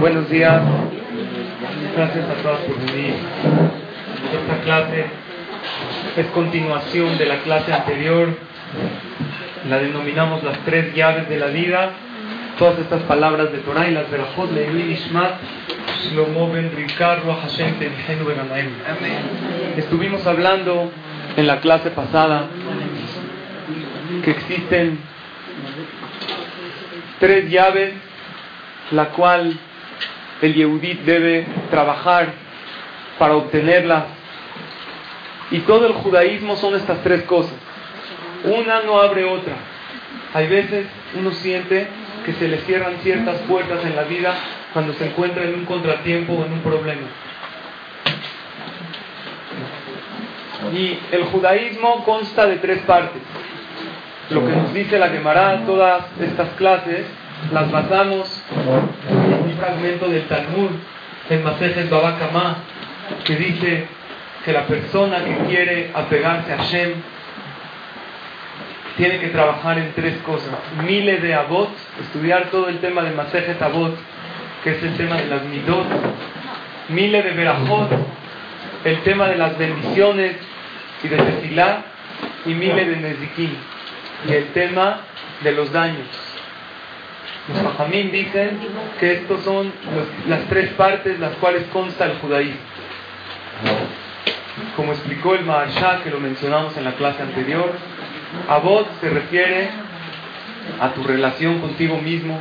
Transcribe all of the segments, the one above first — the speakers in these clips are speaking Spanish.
Buenos días. Gracias a todos por venir. Esta clase es continuación de la clase anterior. La denominamos las tres llaves de la vida. Todas estas palabras de Torah y las verajot Leilui Ishmat Shlomo Ben Hashem Estuvimos hablando en la clase pasada que existen tres llaves la cual el Yehudit debe trabajar para obtenerla. Y todo el judaísmo son estas tres cosas. Una no abre otra. Hay veces uno siente que se le cierran ciertas puertas en la vida cuando se encuentra en un contratiempo o en un problema. Y el judaísmo consta de tres partes. Lo que nos dice la Gemara, todas estas clases, las basamos fragmento del Talmud, en Masejes Babakama, que dice que la persona que quiere apegarse a Shem tiene que trabajar en tres cosas. Miles de abot, estudiar todo el tema de Masejet Abot, que es el tema de las midot. Miles de berajot, el tema de las bendiciones y de tefilá. Y miles de nezikim, y el tema de los daños. Los Fajamín dicen que estos son las tres partes las cuales consta el judaísmo. Como explicó el Maharsha, que lo mencionamos en la clase anterior, Abot se refiere a tu relación contigo mismo.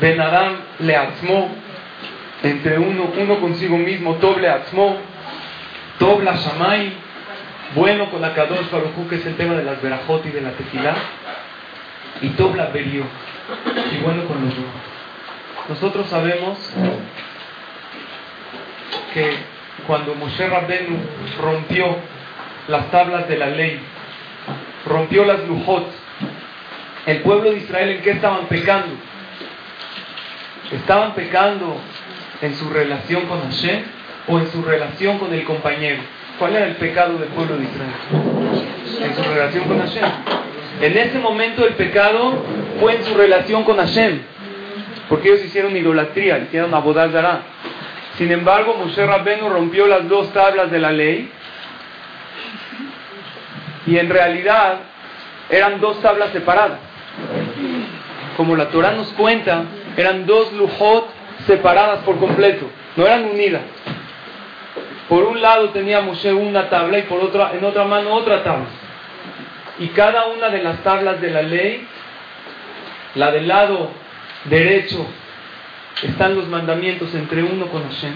Ben Adam le atzmo, entre uno, uno consigo mismo, Tob le atzmo, Tob la Shamay, bueno con la Kadosh Baruj que es el tema de las verajot y de la tequila y Tobla Berio, y bueno con los. Nosotros sabemos que cuando Moshe Rabbenu rompió las tablas de la ley, rompió las lujot, el pueblo de Israel en qué estaban pecando? ¿Estaban pecando en su relación con Hashem o en su relación con el compañero? ¿Cuál era el pecado del pueblo de Israel? En su relación con Hashem. En ese momento el pecado fue en su relación con Hashem, porque ellos hicieron idolatría, hicieron abodazara. Sin embargo, Moshe Rabbenu rompió las dos tablas de la ley y en realidad eran dos tablas separadas. Como la Torah nos cuenta, eran dos lujot separadas por completo, no eran unidas. Por un lado tenía Moshe una tabla y por otra, en otra mano otra tabla. Y cada una de las tablas de la ley, la del lado derecho, están los mandamientos entre uno con Hashem,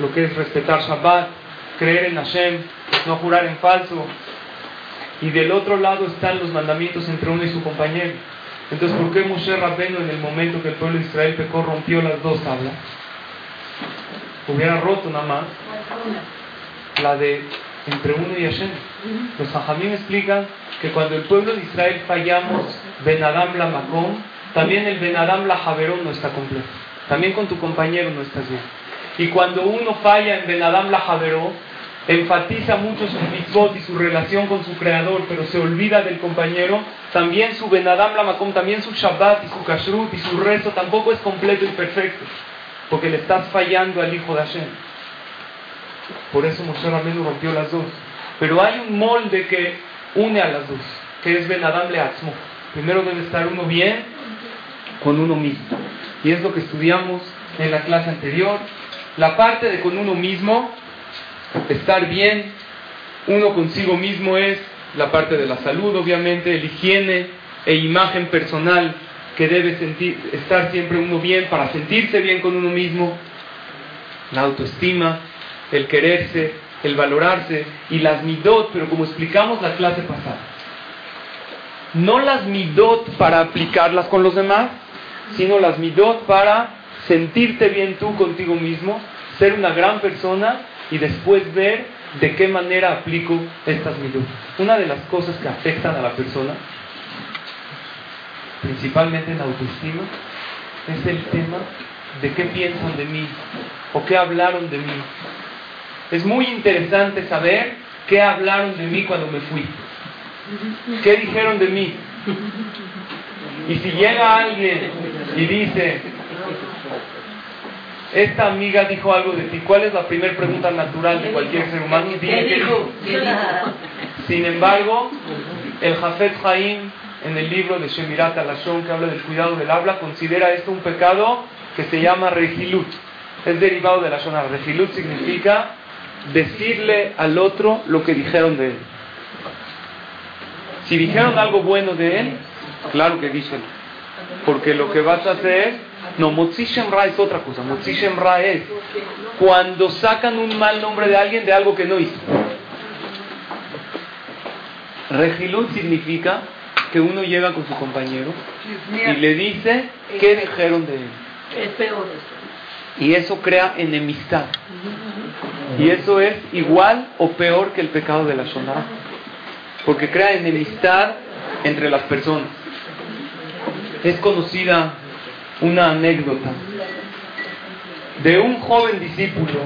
lo que es respetar Shabbat, creer en Hashem, no jurar en falso. Y del otro lado están los mandamientos entre uno y su compañero. Entonces, ¿por qué Moshe Rabbeinu en el momento que el pueblo de Israel pecó rompió las dos tablas? Hubiera roto nada más la de entre uno y Hashem. Los Jajamim explican que cuando el pueblo de Israel fallamos, Ben Adam la Makom, también el Ben Adam la Javerón no está completo. También con tu compañero no estás bien. Y cuando uno falla en Ben Adam la Javerón, enfatiza mucho su mitzvot y su relación con su creador, pero se olvida del compañero, también su Ben Adam la Makom, también su Shabbat y su Kashrut y su rezo tampoco es completo y perfecto, porque le estás fallando al hijo de Hashem. Por eso Moshe Rabbeinu rompió las dos. Pero hay un molde que une a las dos, que es Ben Adam. Primero debe estar uno bien con uno mismo. Y es lo que estudiamos en la clase anterior. La parte de con uno mismo, estar bien, uno consigo mismo es la parte de la salud, obviamente, el higiene e imagen personal que debe sentir, estar siempre uno bien para sentirse bien con uno mismo, la autoestima, el quererse, el valorarse y las midot, pero como explicamos la clase pasada, no las midot para aplicarlas con los demás, sino las midot para sentirte bien tú contigo mismo, ser una gran persona y después ver de qué manera aplico estas midot. Una de las cosas que afectan a la persona, principalmente en autoestima, es el tema de qué piensan de mí o qué hablaron de mí. Es muy interesante saber qué hablaron de mí cuando me fui. ¿Qué dijeron de mí? Y si llega alguien y dice, esta amiga dijo algo de ti. ¿Cuál es la primera pregunta natural de cualquier ser humano? ¿Qué dijo? Sin embargo, el Jafet Haim, en el libro de Shemirat Alashon, que habla del cuidado del habla, considera esto un pecado que se llama regilut. Es derivado de la zona. Regilut significa decirle al otro lo que dijeron de él. Si dijeron algo bueno de él, claro que dicen. Porque lo que vas a hacer no, Motzi Ra es otra cosa. Motzi Ra es cuando sacan un mal nombre de alguien de algo que no hizo. Regilut significa que uno llega con su compañero y le dice qué dijeron de él. Es peor Y eso crea enemistad. Y eso es igual o peor que el pecado de la Shonara. Porque crea enemistad entre las personas. Es conocida una anécdota de un joven discípulo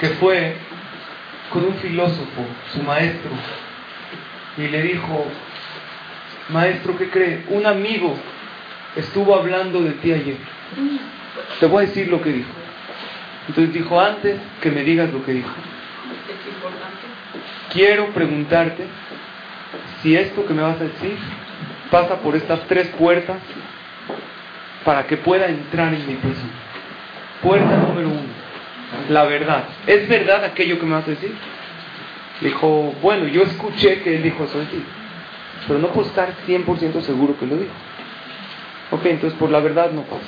que fue con un filósofo, su maestro, y le dijo, maestro, ¿qué cree? Un amigo estuvo hablando de ti ayer. Te voy a decir lo que dijo. Entonces dijo, antes que me digas lo que dijo, quiero preguntarte si esto que me vas a decir pasa por estas tres puertas para que pueda entrar en mi persona. Puerta número uno, la verdad. ¿Es verdad aquello que me vas a decir? dijo, bueno, yo escuché que él dijo eso de ti, pero no puedo estar 100% seguro que lo dijo. Ok, entonces por la verdad no pasa.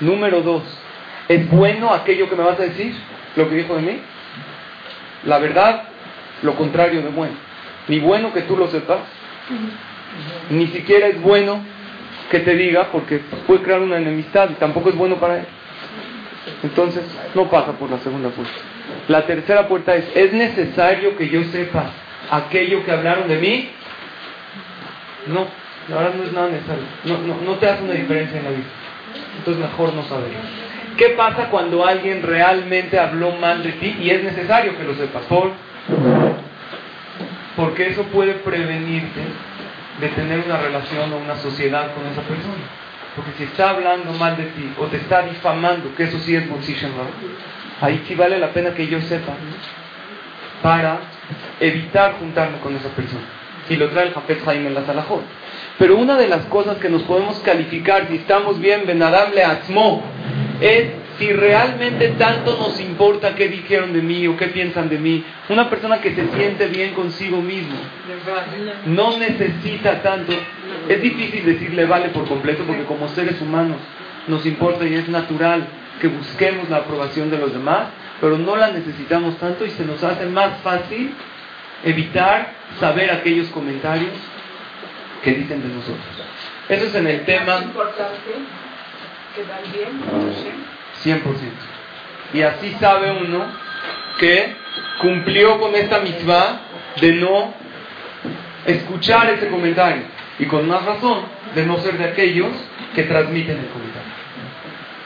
Número dos, ¿es bueno aquello que me vas a decir? Lo que dijo de mí. La verdad, lo contrario de bueno. Ni bueno que tú lo sepas, ni siquiera es bueno que te diga porque puede crear una enemistad y tampoco es bueno para él. Entonces no pasa por la segunda puerta. La tercera puerta es, ¿es necesario que yo sepa aquello que hablaron de mí? No, la verdad no es nada necesario. No, no, no te hace una diferencia en la vida. Entonces mejor no saber. ¿Qué pasa cuando alguien realmente habló mal de ti y es necesario que lo sepas? Por, porque eso puede prevenirte de tener una relación o una sociedad con esa persona. Porque si está hablando mal de ti o te está difamando, que eso sí es position ahí sí vale la pena que yo sepa para evitar juntarme con esa persona. Y lo trae el Jafet Jaime en la Salahot. Pero una de las cosas que nos podemos calificar si estamos bien, Benadam le es si realmente tanto nos importa qué dijeron de mí o qué piensan de mí, una persona que se siente bien consigo mismo, no necesita tanto, es difícil decirle vale por completo porque como seres humanos nos importa y es natural que busquemos la aprobación de los demás, pero no la necesitamos tanto y se nos hace más fácil evitar saber aquellos comentarios que dicen de nosotros. Eso es en el tema... 100%. Y así sabe uno que cumplió con esta misma de no escuchar ese comentario. Y con más razón de no ser de aquellos que transmiten el comentario.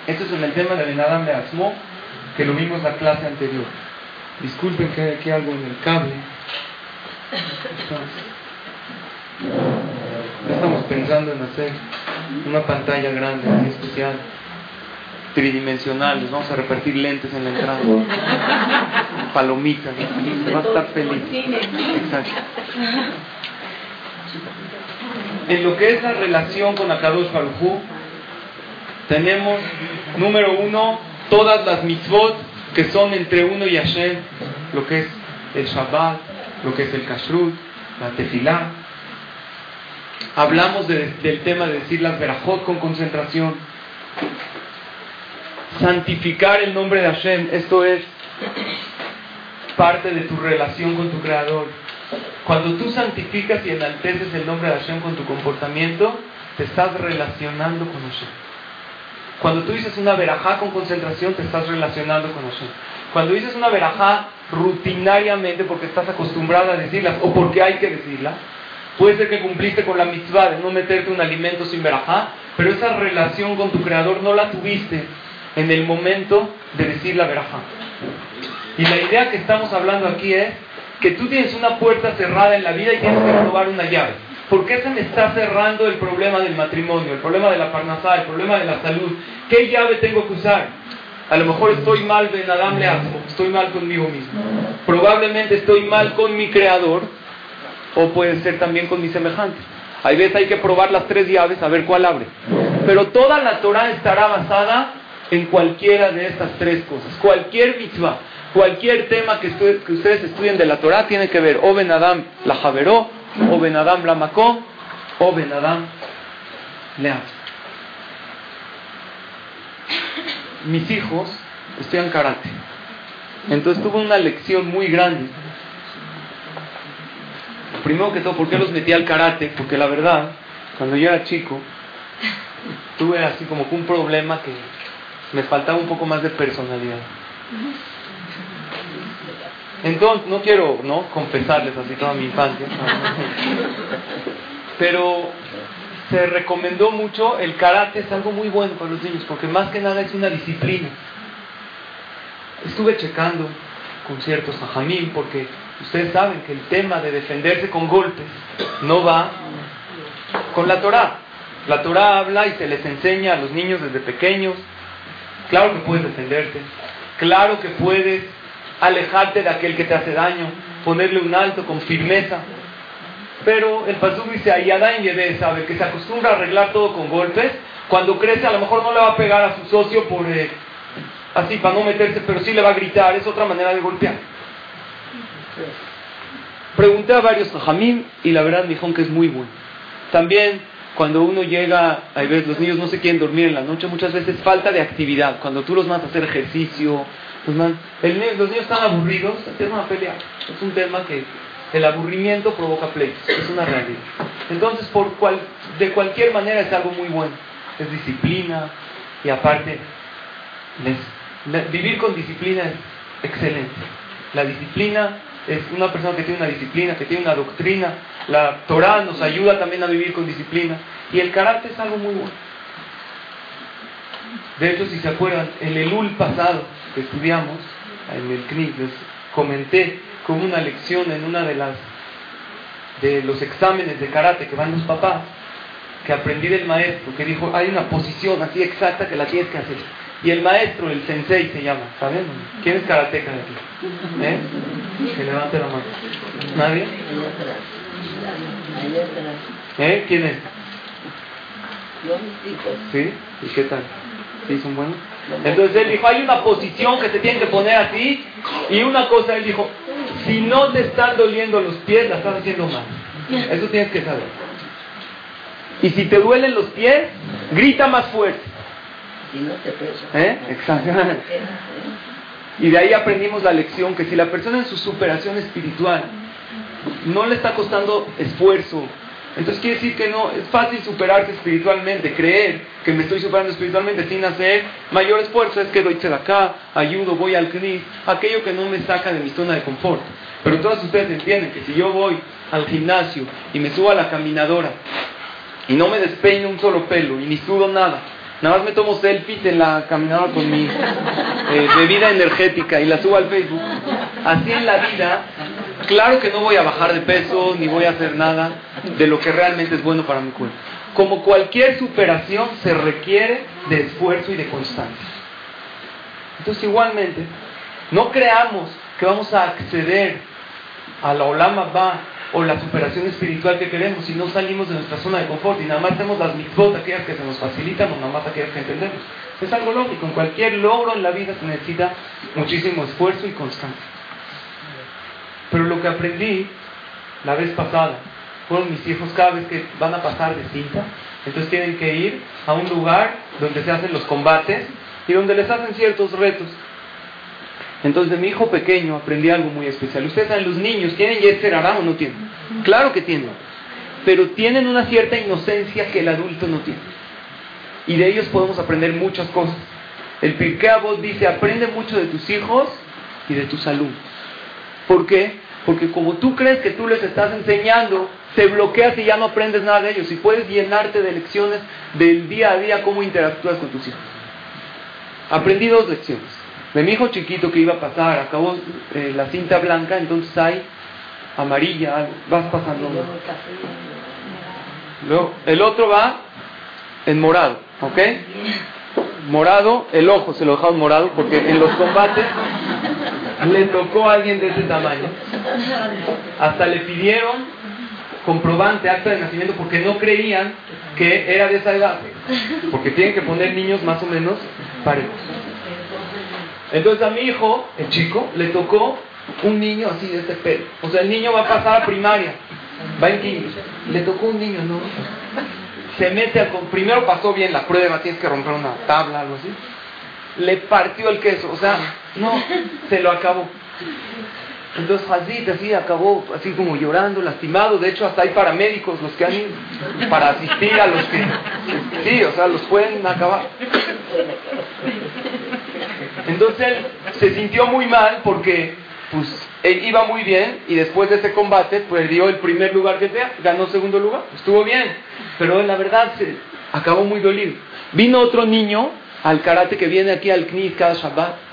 Esto es en el tema de Benadam de Asmo, que lo vimos en la clase anterior. Disculpen que hay aquí algo en el cable. Estamos pensando en hacer una pantalla grande, muy especial tridimensionales, vamos a repartir lentes en la entrada, palomitas, va a estar feliz. Exacto. En lo que es la relación con Akadosh Baruj tenemos, número uno, todas las mitzvot que son entre uno y Hashem, lo que es el Shabbat, lo que es el Kashrut, la Tefilá. Hablamos del tema de decir las verajot con concentración santificar el nombre de Hashem, esto es parte de tu relación con tu Creador. Cuando tú santificas y enalteces el nombre de Hashem con tu comportamiento, te estás relacionando con Hashem. Cuando tú dices una verajá con concentración, te estás relacionando con Hashem. Cuando dices una verajá rutinariamente porque estás acostumbrada a decirla o porque hay que decirla, puede ser que cumpliste con la mitzvah de no meterte un alimento sin verajá, pero esa relación con tu creador no la tuviste en el momento de decir la verajá. Y la idea que estamos hablando aquí es que tú tienes una puerta cerrada en la vida y tienes que probar una llave. ¿Por qué se me está cerrando el problema del matrimonio, el problema de la parnasá, el problema de la salud? ¿Qué llave tengo que usar? A lo mejor estoy mal Ben Adam le estoy mal conmigo mismo. Probablemente estoy mal con mi creador o puede ser también con mi semejante. Hay veces hay que probar las tres llaves a ver cuál abre. Pero toda la Torah estará basada en cualquiera de estas tres cosas. Cualquier mitzvah, cualquier tema que, ustedes estudien de la Torah tiene que ver o Ben Adam la Javeró, o Ben Adam la Macó, o Ben Adam le Mis hijos estudian karate. Entonces tuve una lección muy grande primero que todo, ¿por qué los metí al karate? Porque la verdad, cuando yo era chico, tuve así como un problema que me faltaba un poco más de personalidad. Entonces, no quiero ¿no? confesarles así toda mi infancia, pero se recomendó mucho el karate, es algo muy bueno para los niños, porque más que nada es una disciplina. Estuve checando con ciertos ajamín, porque Ustedes saben que el tema de defenderse con golpes no va con la Torah. La Torah habla y se les enseña a los niños desde pequeños. Claro que puedes defenderte. Claro que puedes alejarte de aquel que te hace daño, ponerle un alto con firmeza. Pero el pasú dice, Ayada en sabe que se acostumbra a arreglar todo con golpes. Cuando crece a lo mejor no le va a pegar a su socio por eh, así para no meterse, pero sí le va a gritar. Es otra manera de golpear. Pregunté a varios jamín y la verdad me dijeron que es muy bueno. También cuando uno llega, a ver, los niños no se quieren dormir en la noche, muchas veces falta de actividad. Cuando tú los mandas a hacer ejercicio, los, los niños están aburridos, empiezan a pelear. Es un tema que el aburrimiento provoca pleitos, es una realidad. Entonces, por cual, de cualquier manera es algo muy bueno. Es disciplina y aparte, vivir con disciplina es excelente. La disciplina es una persona que tiene una disciplina, que tiene una doctrina. La Torah nos ayuda también a vivir con disciplina. Y el carácter es algo muy bueno. De hecho, si se acuerdan, en el UL pasado que estudiamos, en el CNIC, les comenté como una lección en una de las de los exámenes de karate que van los papás, que aprendí del maestro, que dijo, hay una posición así exacta que la tienes que hacer. Y el maestro, el sensei se llama, ¿saben? ¿Quién es karateca de aquí? ¿Eh? Que levante la mano. ¿Nadie? ¿Eh? ¿Quién es? ¿Sí? ¿Y qué tal? ¿Sí son buenos? Entonces él dijo, hay una posición que te tienen que poner así. Y una cosa, él dijo, si no te están doliendo los pies, la estás haciendo mal. Eso tienes que saber. Y si te duelen los pies, grita más fuerte. ¿Eh? Exactamente. Y de ahí aprendimos la lección que si la persona en su superación espiritual no le está costando esfuerzo, entonces quiere decir que no, es fácil superarse espiritualmente, creer que me estoy superando espiritualmente sin hacer mayor esfuerzo, es que doy acá, ayudo, voy al CNI, aquello que no me saca de mi zona de confort. Pero todos ustedes entienden que si yo voy al gimnasio y me subo a la caminadora y no me despeño un solo pelo y ni sudo nada, Nada más me tomo selfies en la caminada con mi eh, bebida energética y la subo al Facebook. Así en la vida, claro que no voy a bajar de peso ni voy a hacer nada de lo que realmente es bueno para mi cuerpo. Como cualquier superación se requiere de esfuerzo y de constancia. Entonces igualmente, no creamos que vamos a acceder a la Olama Ba o la superación espiritual que queremos si no salimos de nuestra zona de confort y nada más hacemos las mitzvot, aquellas que se nos facilitan o nada más aquellas que entendemos. Es algo lógico, en cualquier logro en la vida se necesita muchísimo esfuerzo y constancia. Pero lo que aprendí la vez pasada fueron mis hijos cada vez que van a pasar de cinta, entonces tienen que ir a un lugar donde se hacen los combates y donde les hacen ciertos retos. Entonces, de mi hijo pequeño aprendí algo muy especial. Ustedes saben, los niños, ¿tienen Yetzer o no tienen? Claro que tienen. Pero tienen una cierta inocencia que el adulto no tiene. Y de ellos podemos aprender muchas cosas. El Pirkei dice, aprende mucho de tus hijos y de tus alumnos. ¿Por qué? Porque como tú crees que tú les estás enseñando, te bloqueas y ya no aprendes nada de ellos. Y puedes llenarte de lecciones del día a día, cómo interactúas con tus hijos. Aprendí dos lecciones. De mi hijo chiquito que iba a pasar, acabó eh, la cinta blanca, entonces hay amarilla, vas pasando. Luego, el otro va en morado, ¿ok? Morado, el ojo se lo dejaron morado porque en los combates le tocó a alguien de ese tamaño. Hasta le pidieron comprobante, acta de nacimiento, porque no creían que era de esa edad. Porque tienen que poner niños más o menos parejos. Entonces a mi hijo, el chico, le tocó un niño así de este pelo. O sea, el niño va a pasar a primaria, va en quinto. Le tocó un niño, ¿no? Se mete a... Primero pasó bien la prueba, tienes que romper una tabla, algo así. Le partió el queso, o sea, no, se lo acabó. Entonces Hazid así acabó así como llorando, lastimado. De hecho, hasta hay paramédicos los que han ido para asistir a los que... Sí, o sea, los pueden acabar. Entonces él se sintió muy mal porque pues él iba muy bien y después de ese combate perdió el primer lugar que sea, ganó segundo lugar, estuvo bien, pero la verdad se acabó muy dolido. Vino otro niño al karate que viene aquí al CNIS cada Shabbat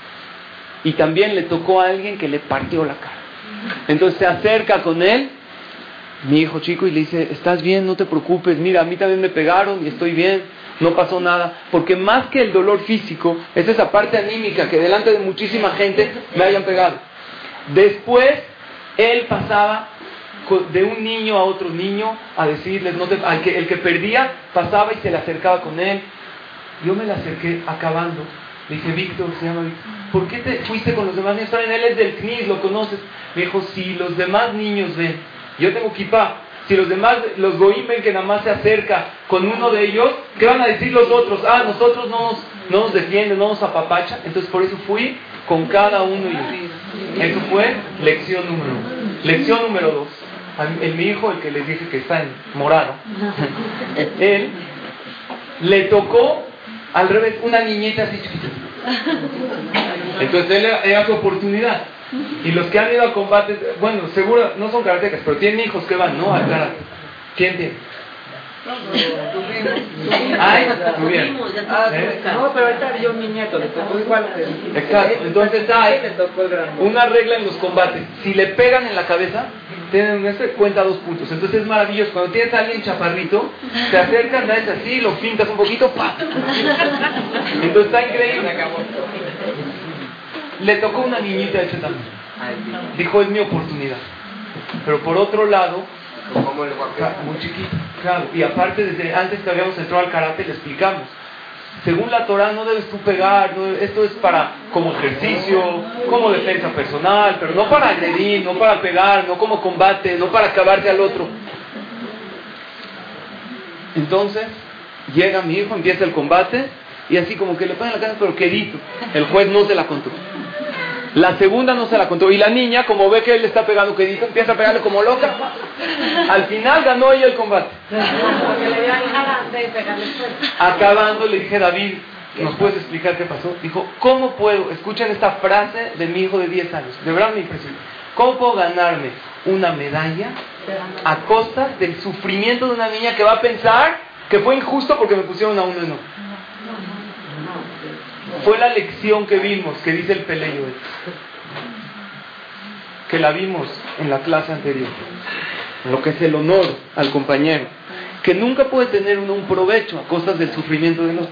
y también le tocó a alguien que le partió la cara. Entonces se acerca con él, mi hijo chico, y le dice, ¿estás bien? No te preocupes, mira, a mí también me pegaron y estoy bien, no pasó nada. Porque más que el dolor físico, es esa parte anímica que delante de muchísima gente me hayan pegado. Después, él pasaba de un niño a otro niño a decirles, no al que, el que perdía pasaba y se le acercaba con él. Yo me le acerqué acabando le dije, Víctor, se llama Víctor. ¿Por qué te fuiste con los demás niños? Él es del CNIS, lo conoces. Me dijo, si los demás niños ven, yo tengo kippah, si los demás, los goim ven que nada más se acerca con uno de ellos, ¿qué van a decir los otros? Ah, nosotros no nos, no nos defienden, no nos apapacha. Entonces por eso fui con cada uno y Eso fue lección número uno. Lección número dos. El, mi hijo, el que les dije que está en morado, él le tocó al revés, una niñita así chiquita. Entonces él era su oportunidad. Y los que han ido a combates, bueno, seguro no son karatecas, pero tienen hijos que van, ¿no? Al karate. ¿Quién tiene? Ay, muy bien. ¿Eh? No, pero ahorita yo mi nieto, le tocó igual. Exacto, entonces hay una regla en los combates. Si le pegan en la cabeza, tienen este, cuenta dos puntos. Entonces es maravilloso. Cuando tienes a alguien chaparrito, te acercan, das así, lo pintas un poquito, ¡pa! Entonces está increíble. Le tocó una niñita de también. Dijo, es mi oportunidad. Pero por otro lado, muy chiquito, claro. Y aparte, desde antes que habíamos entrado al karate, le explicamos según la Torah no debes tú pegar, esto es para como ejercicio, como defensa personal, pero no para agredir, no para pegar, no como combate, no para acabarte al otro. Entonces, llega mi hijo, empieza el combate y así como que le ponen la cara, pero querido, el juez no se la contó. La segunda no se la contó. Y la niña, como ve que él le está pegando quedito, empieza a pegarle como loca. Al final ganó ella el combate. Acabando, le dije, David, ¿nos puedes explicar qué pasó? Dijo, ¿cómo puedo? Escuchen esta frase de mi hijo de 10 años. De verdad me impresionó. ¿Cómo puedo ganarme una medalla a costa del sufrimiento de una niña que va a pensar que fue injusto porque me pusieron a uno y no? Fue la lección que vimos, que dice el Peleyo, que la vimos en la clase anterior, lo que es el honor al compañero, que nunca puede tener uno un provecho a costas del sufrimiento de otro.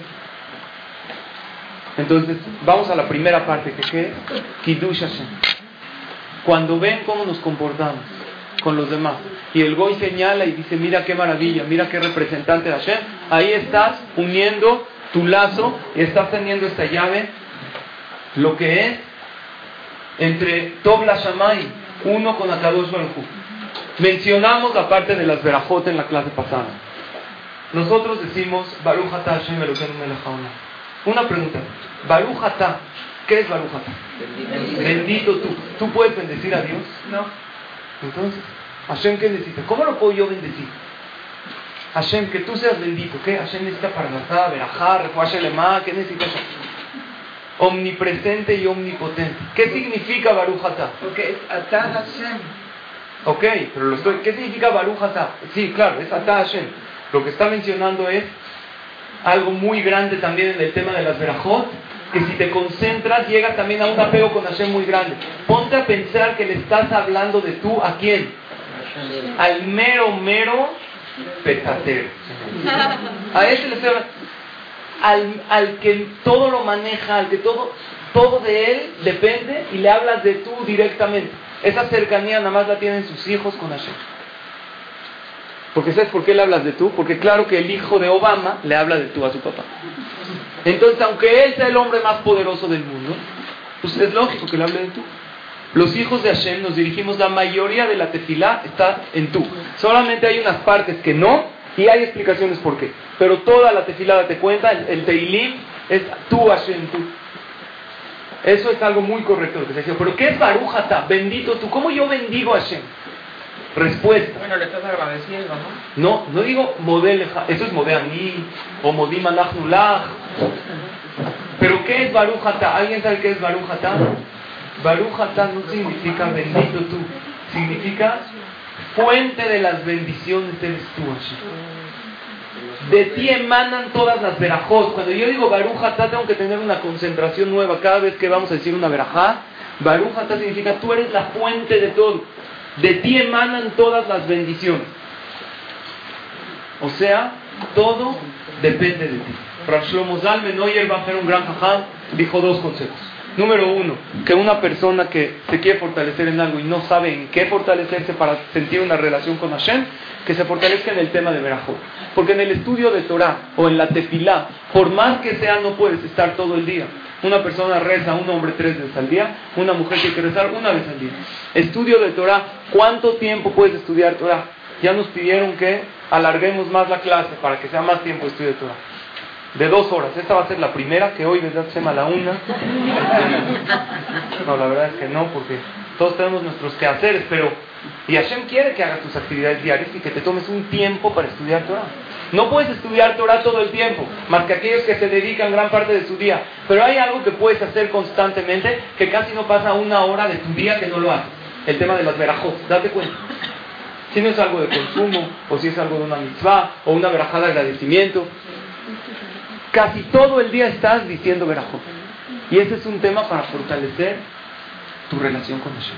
Entonces, vamos a la primera parte, que es Kiddush Hashem. Cuando ven cómo nos comportamos con los demás, y el Goy señala y dice, mira qué maravilla, mira qué representante de Hashem, ahí estás uniendo tu lazo y estás teniendo esta llave, lo que es entre Tobla Shamay, uno con Akadosh Baruj Mencionamos la parte de las verajot en la clase pasada. Nosotros decimos Baruch Hashem Una pregunta. Baruch ¿qué es Baruch Bendito. tú. ¿Tú puedes bendecir a Dios? No. Entonces, Hashem, ¿qué necesita? ¿Cómo lo puedo yo bendecir? Hashem, que tú seas bendito. ¿Qué? Hashem necesita para nasar, verajar, lema, ¿qué necesita Omnipresente y omnipotente. ¿Qué significa Baruch Porque es Atah Hashem. Ok, pero lo estoy. ¿Qué significa Baruch Sí, claro, es Atah Hashem. Lo que está mencionando es algo muy grande también en el tema de las verajot, que si te concentras llegas también a un apego con Hashem muy grande. Ponte a pensar que le estás hablando de tú a quién? Al mero, mero petatero. A ese le estoy al, al que todo lo maneja, al que todo, todo de él depende y le hablas de tú directamente. Esa cercanía nada más la tienen sus hijos con Hashem. Porque ¿sabes por qué le hablas de tú? Porque claro que el hijo de Obama le habla de tú a su papá. Entonces, aunque él sea el hombre más poderoso del mundo, pues es lógico que le hable de tú. Los hijos de Hashem nos dirigimos, la mayoría de la tefilá está en tú. Solamente hay unas partes que no, y hay explicaciones por qué. Pero toda la tefilada te cuenta, el, teilim es tú Hashem, tú. Eso es algo muy correcto lo que se dice. Pero ¿qué es Barujata? Bendito tú. ¿Cómo yo bendigo a Hashem? Respuesta. Bueno, le estás agradeciendo, ¿no? No, no digo model, eso es model mí o modim Pero ¿qué es Barujata? ¿Alguien sabe qué es Barujata? Barujata no significa bendito tú, significa fuente de las bendiciones eres tú, De ti emanan todas las verajot. Cuando yo digo Barujata, tengo que tener una concentración nueva cada vez que vamos a decir una verajá. Barujata significa tú eres la fuente de todo. De ti emanan todas las bendiciones. O sea, todo depende de ti. Rav Shlomo Zalman va a hacer un gran jajam, dijo dos consejos. Número uno, que una persona que se quiere fortalecer en algo y no sabe en qué fortalecerse para sentir una relación con Hashem, que se fortalezca en el tema de Berajot. Porque en el estudio de Torah o en la tefilá, por más que sea, no puedes estar todo el día. Una persona reza, un hombre tres veces al día, una mujer tiene que rezar una vez al día. Estudio de Torah, ¿cuánto tiempo puedes estudiar Torah? Ya nos pidieron que alarguemos más la clase para que sea más tiempo de estudio de Torah de dos horas. Esta va a ser la primera, que hoy desde se a la una. No, la verdad es que no, porque todos tenemos nuestros quehaceres, pero y Hashem quiere que hagas tus actividades diarias y que te tomes un tiempo para estudiar Torah. No puedes estudiar Torah todo el tiempo, más que aquellos que se dedican gran parte de su día. Pero hay algo que puedes hacer constantemente que casi no pasa una hora de tu día que no lo haces. El tema de las verajot, date cuenta. Si no es algo de consumo, o si es algo de una mitzvah, o una verajada de agradecimiento, Casi todo el día estás diciendo verajot. Y ese es un tema para fortalecer tu relación con Hashem.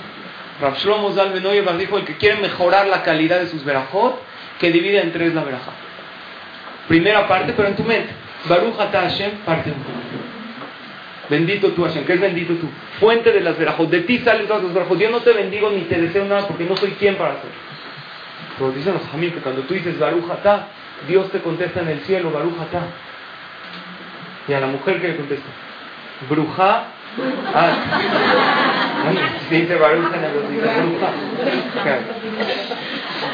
Rav Shlomo Zalben dijo, el que quiere mejorar la calidad de sus verajot, que divide en tres la verajá. Primera parte, pero en tu mente. Baruch Hashem, parte uno. Bendito tú Hashem, que es bendito tú. Fuente de las verajot. De ti salen todas las verajot. Yo no te bendigo ni te deseo nada porque no soy quien para hacerlo. Pero dicen los jamín que cuando tú dices Baruch Dios te contesta en el cielo, Baruch y a la mujer que le contesta, bruja, ah, se dice baruja en el bruja.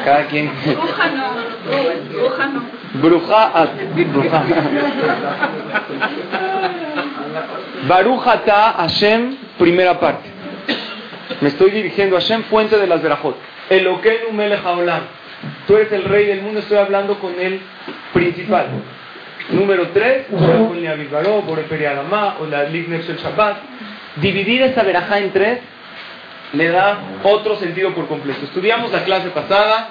Cada, quien. Bruja no, bruja no. Bruja, ah, bruja. Barujata Hashem, primera parte. Me estoy dirigiendo a Hashem, fuente de las verajot. Eloquenu melech haolam. Tú eres el rey del mundo, estoy hablando con el principal. Número 3, o la Shabbat. Dividir esta verajá en tres le da otro sentido por completo. Estudiamos la clase pasada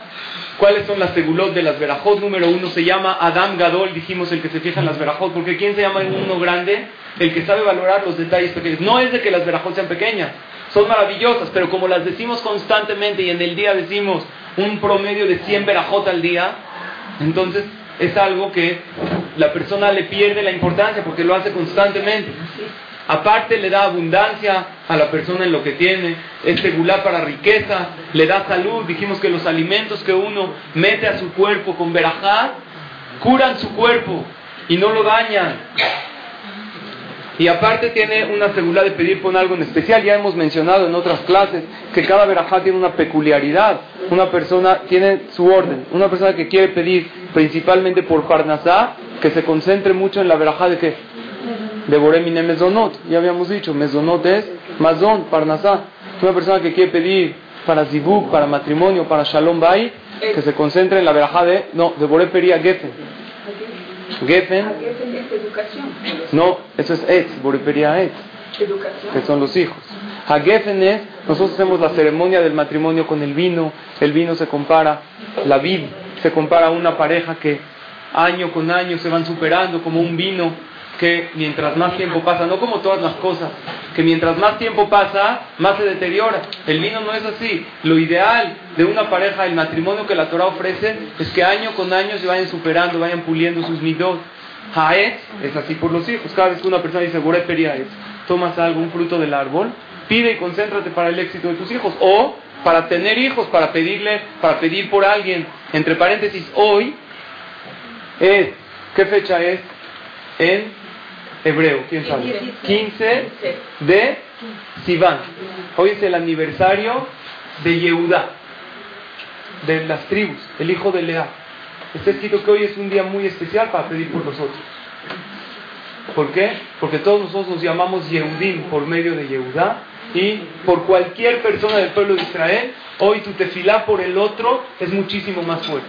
cuáles son las segulot de las verajot. Número uno se llama Adam Gadol, dijimos el que se fija en las verajot, porque ¿quién se llama uno grande? El que sabe valorar los detalles pequeños. No es de que las verajot sean pequeñas, son maravillosas, pero como las decimos constantemente y en el día decimos un promedio de 100 verajot al día, entonces es algo que la persona le pierde la importancia porque lo hace constantemente. Aparte le da abundancia a la persona en lo que tiene, es regular para riqueza, le da salud. Dijimos que los alimentos que uno mete a su cuerpo con verajá curan su cuerpo y no lo dañan. Y aparte tiene una seguridad de pedir por algo en especial. Ya hemos mencionado en otras clases que cada verajá tiene una peculiaridad. Una persona tiene su orden. Una persona que quiere pedir principalmente por Parnasá, que se concentre mucho en la verajá de que de Boremine Mezonot. Ya habíamos dicho, Mezonot es Mazón, Parnasá. Una persona que quiere pedir para Zibuk, para matrimonio, para Shalom Bay, que se concentre en la verajá de, no, de Borepería Geffen. Geffen. No, eso es Etz, Boriperia Etz. Que son los hijos. A Geffen es, nosotros hacemos la ceremonia del matrimonio con el vino. El vino se compara, la vid se compara a una pareja que año con año se van superando como un vino que mientras más tiempo pasa, no como todas las cosas, que mientras más tiempo pasa, más se deteriora. El vino no es así. Lo ideal de una pareja, el matrimonio que la Torah ofrece, es que año con año se vayan superando, vayan puliendo sus midot. Haet es así por los hijos. Cada vez que una persona dice, Boré tomas algo, un fruto del árbol, pide y concéntrate para el éxito de tus hijos. O para tener hijos, para pedirle, para pedir por alguien. Entre paréntesis, hoy es, ¿qué fecha es? En hebreo, ¿quién sabe? 15 de Sivan. Hoy es el aniversario de Yehudá, de las tribus, el hijo de Lea. Está escrito que hoy es un día muy especial para pedir por nosotros. ¿Por qué? Porque todos nosotros nos llamamos Yehudim por medio de Yehudá y por cualquier persona del pueblo de Israel, hoy tu tefilá por el otro es muchísimo más fuerte.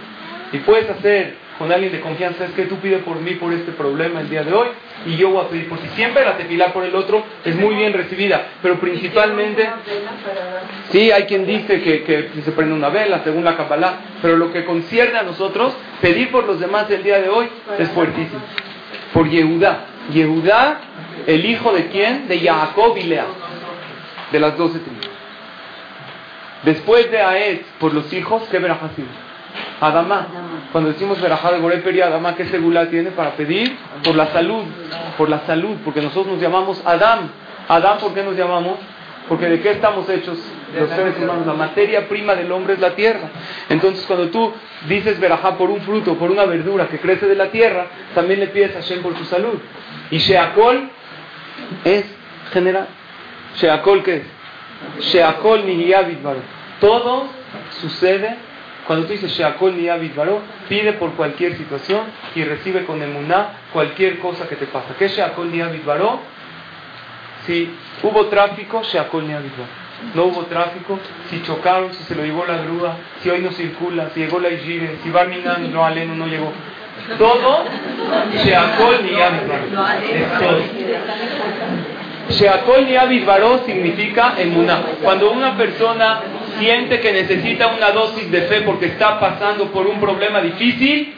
Y puedes hacer con alguien de confianza, es que tú pides por mí por este problema el día de hoy y yo voy a pedir por ti. Siempre la tefilá por el otro es muy bien recibida, pero principalmente, sí, hay quien dice que, que se prende una vela según la Kabbalah, pero lo que concierne a nosotros, pedir por los demás el día de hoy es fuertísimo. Por Yehudá. Yehudá, el hijo de quién? De Jacob y Lea, de las doce tribus. Después de Aed, por los hijos, ¿qué verá Adama. Cuando decimos verajá de Boreperi, Adama, ¿qué segula tiene para pedir? Por la salud, por la salud, porque nosotros nos llamamos Adam. Adam, ¿por qué nos llamamos? Porque de qué estamos hechos los seres humanos. La materia prima del hombre es la tierra. Entonces, cuando tú dices verajá por un fruto, por una verdura que crece de la tierra, también le pides a Shem por su salud. Y Sheakol es general. Sheakol, ¿qué es? Sheakol ni Todo sucede cuando tú dices Sheakol ni pide por cualquier situación y recibe con emuná cualquier cosa que te pasa. ¿Qué es Sheakol ni Si hubo tráfico, Sheakol ni No hubo tráfico, si chocaron, si se lo llevó la grúa, si hoy no circula, si llegó la Ijire, si Barminan no Aleno no llegó. Todo, Sheakol ni Es todo. Sheakol ni significa emuná. Cuando una persona siente que necesita una dosis de fe porque está pasando por un problema difícil,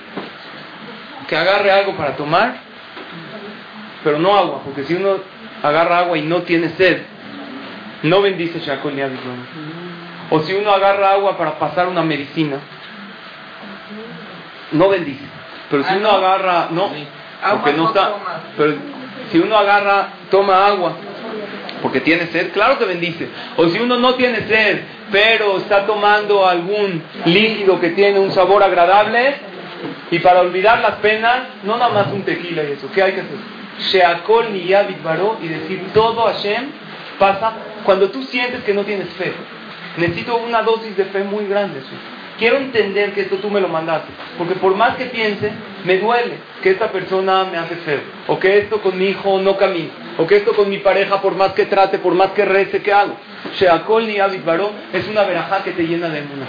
que agarre algo para tomar, pero no agua, porque si uno agarra agua y no tiene sed, no bendice Shakol ni O si uno agarra agua para pasar una medicina, no bendice. Pero si uno agarra, no, porque no está, pero si uno agarra, toma agua porque tiene sed, claro que bendice. O si uno no tiene sed, pero está tomando algún líquido que tiene un sabor agradable, y para olvidar las penas, no nada más un tequila y eso, ¿qué hay que hacer? Sheakol ni y decir todo Hashem pasa cuando tú sientes que no tienes fe. Necesito una dosis de fe muy grande. Quiero entender que esto tú me lo mandaste, porque por más que piense, me duele que esta persona me hace feo, o que esto con mi hijo no camina, o que esto con mi pareja, por más que trate, por más que rece, ¿qué hago? Sheakol ni Baró es una verajá que te llena de emuna.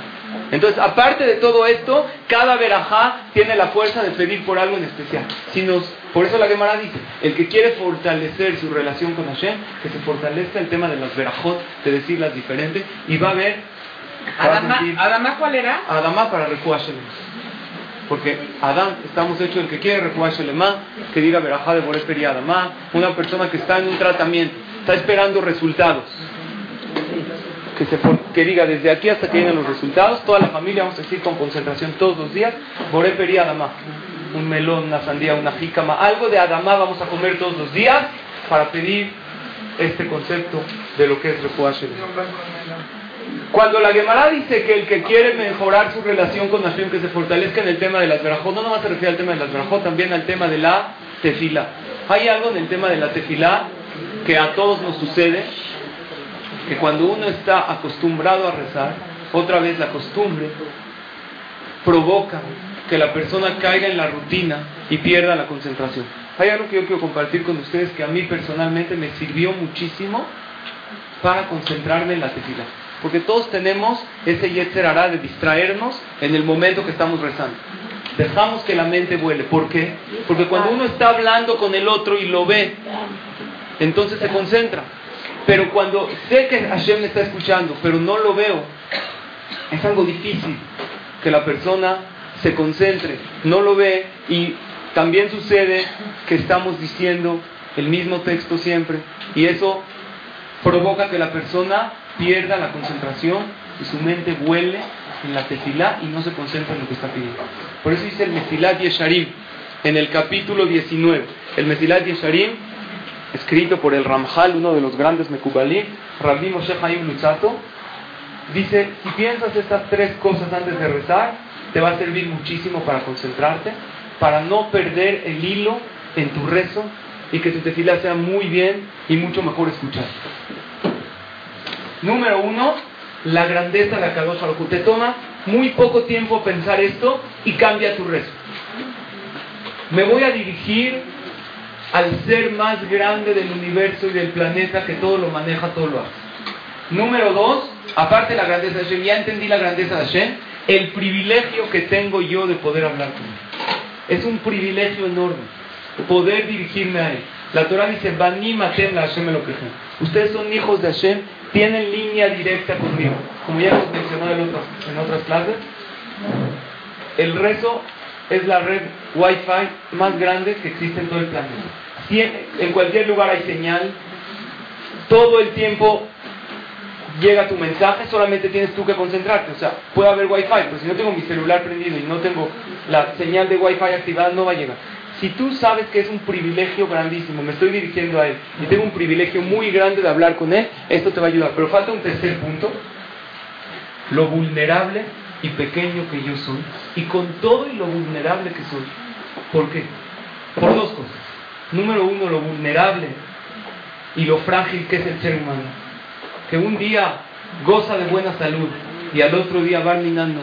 Entonces, aparte de todo esto, cada verajá tiene la fuerza de pedir por algo en especial. Si nos, por eso la Gemara dice, el que quiere fortalecer su relación con Hashem, que se fortalezca el tema de las verajot, de decirlas diferentes, y va a ver ¿Adama, cuál era? Adama para Refuah Porque Adán, estamos hechos el que quiere Refuah que diga Berajá de Boreper y Adama, una persona que está en un tratamiento, está esperando resultados. Que, se, que diga desde aquí hasta que lleguen los resultados, toda la familia vamos a decir con concentración todos los días, Boreper y Adama. Un melón, una sandía, una jícama, algo de Adama vamos a comer todos los días para pedir este concepto de lo que es Refuah cuando la Gemara dice que el que quiere mejorar su relación con Hashem, que se fortalezca en el tema de las verajot, no nomás se refiere al tema de las verajot, también al tema de la tefila. Hay algo en el tema de la tefila que a todos nos sucede, que cuando uno está acostumbrado a rezar, otra vez la costumbre provoca que la persona caiga en la rutina y pierda la concentración. Hay algo que yo quiero compartir con ustedes que a mí personalmente me sirvió muchísimo para concentrarme en la tefila. Porque todos tenemos ese yetzer hará de distraernos en el momento que estamos rezando. Dejamos que la mente vuele. ¿Por qué? Porque cuando uno está hablando con el otro y lo ve, entonces se concentra. Pero cuando sé que Hashem me está escuchando, pero no lo veo, es algo difícil que la persona se concentre, no lo ve y también sucede que estamos diciendo el mismo texto siempre y eso provoca que la persona pierda la concentración y su mente vuele en la tefilá y no se concentra en lo que está pidiendo. Por eso dice el Mesilat Yesharim en el capítulo 19. El Mesilat Yesharim, escrito por el Ramjal, uno de los grandes Mekubalim, Rabbi Moshe Haim Luchato, dice: Si piensas estas tres cosas antes de rezar, te va a servir muchísimo para concentrarte, para no perder el hilo en tu rezo y que tu tefilá sea muy bien y mucho mejor escuchar. Número uno, la grandeza de la Kadosh Baruj Te toma muy poco tiempo pensar esto y cambia tu rezo. Me voy a dirigir al ser más grande del universo y del planeta que todo lo maneja, todo lo hace. Número dos, aparte de la grandeza de Hashem, ya entendí la grandeza de Hashem, el privilegio que tengo yo de poder hablar con él. Es un privilegio enorme poder dirigirme a él. La Torah dice, Bani matem la Hashem lo Ustedes son hijos de Hashem tienen línea directa conmigo. Como ya hemos mencionado en otras, en otras clases, el rezo es la red Wi-Fi más grande que existe en todo el planeta. en cualquier lugar hay señal, todo el tiempo llega tu mensaje, solamente tienes tú que concentrarte. O sea, puede haber Wi-Fi, pero si no tengo mi celular prendido y no tengo la señal de Wi-Fi activada, no va a llegar. Si tú sabes que es un privilegio grandísimo, me estoy dirigiendo a Él y tengo un privilegio muy grande de hablar con Él, esto te va a ayudar. Pero falta un tercer punto, lo vulnerable y pequeño que yo soy, y con todo y lo vulnerable que soy. ¿Por qué? Por dos cosas. Número uno, lo vulnerable y lo frágil que es el ser humano. Que un día goza de buena salud y al otro día va minando.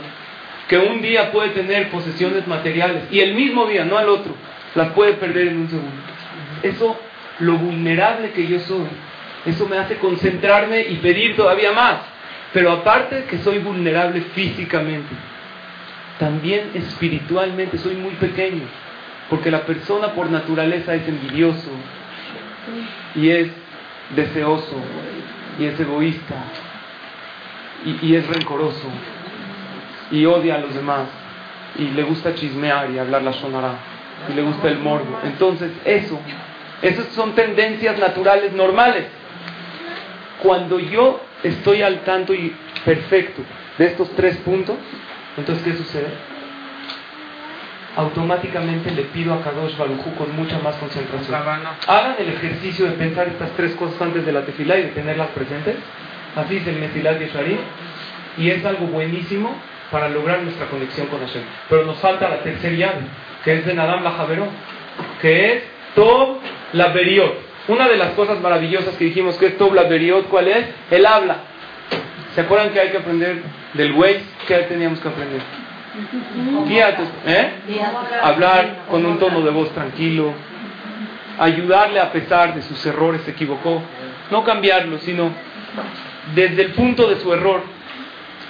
Que un día puede tener posesiones materiales y el mismo día, no al otro, las puede perder en un segundo. Eso, lo vulnerable que yo soy, eso me hace concentrarme y pedir todavía más. Pero aparte que soy vulnerable físicamente, también espiritualmente soy muy pequeño, porque la persona por naturaleza es envidioso y es deseoso y es egoísta y, es rencoroso y odia a los demás y le gusta chismear y hablar la sonará y le gusta el morbo. Entonces, eso, esas son tendencias naturales normales. Cuando yo estoy al tanto y perfecto de estos tres puntos, entonces, ¿qué sucede? Automáticamente le pido a Kadosh Baruchu con mucha más concentración. Hagan el ejercicio de pensar estas tres cosas antes de la tefilá y de tenerlas presentes. Así es el Mesilat Yesharim. Y es algo buenísimo para lograr nuestra conexión con Hashem. Pero nos falta la tercera llave, que es de Nadam la que es Tob la Beriot. Una de las cosas maravillosas que dijimos que es Tob la Beriot, ¿cuál es? El habla. ¿Se acuerdan que hay que aprender del Waze? ¿Qué teníamos que aprender? ¿eh? Hablar con un tono de voz tranquilo, ayudarle a pesar de sus errores, se equivocó, no cambiarlo, sino desde el punto de su error,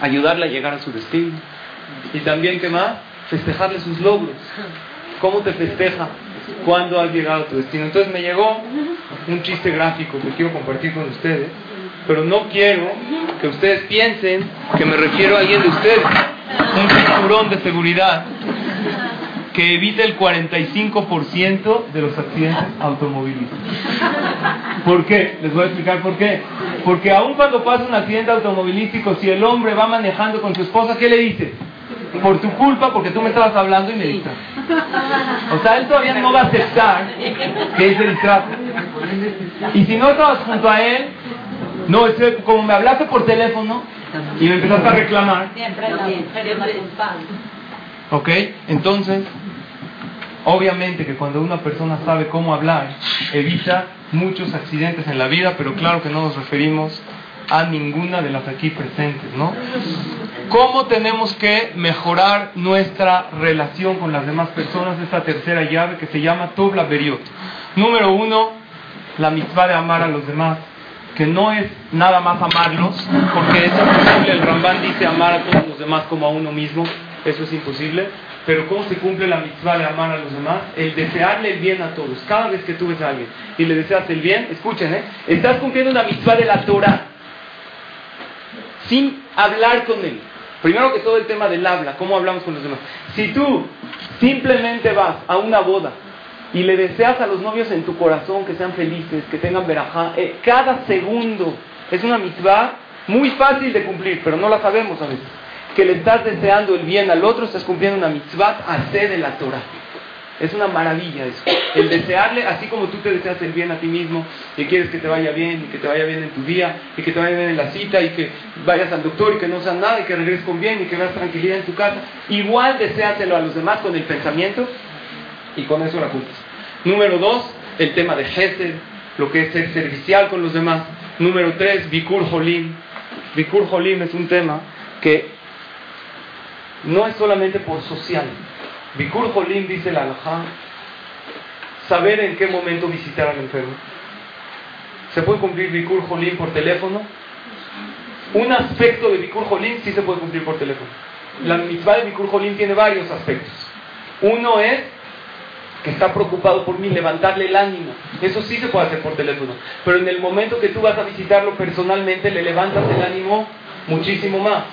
ayudarle a llegar a su destino. Y también, ¿qué más? Festejarle sus logros. ¿Cómo te festeja cuando has llegado a tu destino? Entonces me llegó un chiste gráfico que quiero compartir con ustedes, pero no quiero que ustedes piensen que me refiero a alguien de ustedes. Un cinturón de seguridad que evite el 45% de los accidentes automovilísticos. ¿Por qué? Les voy a explicar por qué. Porque aun cuando pasa un accidente automovilístico, si el hombre va manejando con su esposa, ¿qué le dice? Por tu culpa, porque tú me estabas hablando y me distraes. O sea, él todavía no va a aceptar que es el trato. Y si no estabas junto a él, no, es como me hablaste por teléfono y me empezaste a reclamar. ¿Ok? Entonces, obviamente que cuando una persona sabe cómo hablar, evita muchos accidentes en la vida, pero claro que no nos referimos a ninguna de las aquí presentes, ¿no? ¿Cómo tenemos que mejorar nuestra relación con las demás personas? Esta tercera llave que se llama Tubla Beriot. Número uno, la mitzvah de amar a los demás, que no es nada más amarlos, porque es imposible, el Rambán dice amar a todos los demás como a uno mismo, eso es imposible. Pero ¿cómo se cumple la mitzvah de amar a los demás? El desearle el bien a todos. Cada vez que tú ves a alguien y le deseas el bien, escuchen, ¿eh? estás cumpliendo una mitzvah de la Torah sin hablar con él. Primero que todo el tema del habla, cómo hablamos con los demás. Si tú simplemente vas a una boda y le deseas a los novios en tu corazón que sean felices, que tengan verajá, eh, cada segundo Es una mitzvah muy fácil de cumplir, pero no la sabemos a veces. Que le estás deseando el bien al otro, estás cumpliendo una mitzvah hacer de la Torah. Es una maravilla eso. El desearle, así como tú te deseas el bien a ti mismo, y quieres que te vaya bien, y que te vaya bien en tu día, y que te vaya bien en la cita, y que vayas al doctor y que no sea nada, y que regreses con bien, y que veas tranquilidad en tu casa. Igual deseaselo a los demás con el pensamiento, y con eso la cumples. Número dos, el tema de Gesed, lo que es ser servicial con los demás. Número tres, Bikur Jolim. Bikur Jolim es un tema que no es solamente por social, Bikur Jolim, dice la alajá, saber en qué momento visitar al enfermo. ¿Se puede cumplir Bikur Jolim por teléfono? Un aspecto de Bikur Jolim sí se puede cumplir por teléfono. La mitzvah de Bikur Jolim tiene varios aspectos. Uno es que está preocupado por mí, levantarle el ánimo. Eso sí se puede hacer por teléfono. Pero en el momento que tú vas a visitarlo personalmente, le levantas el ánimo muchísimo más.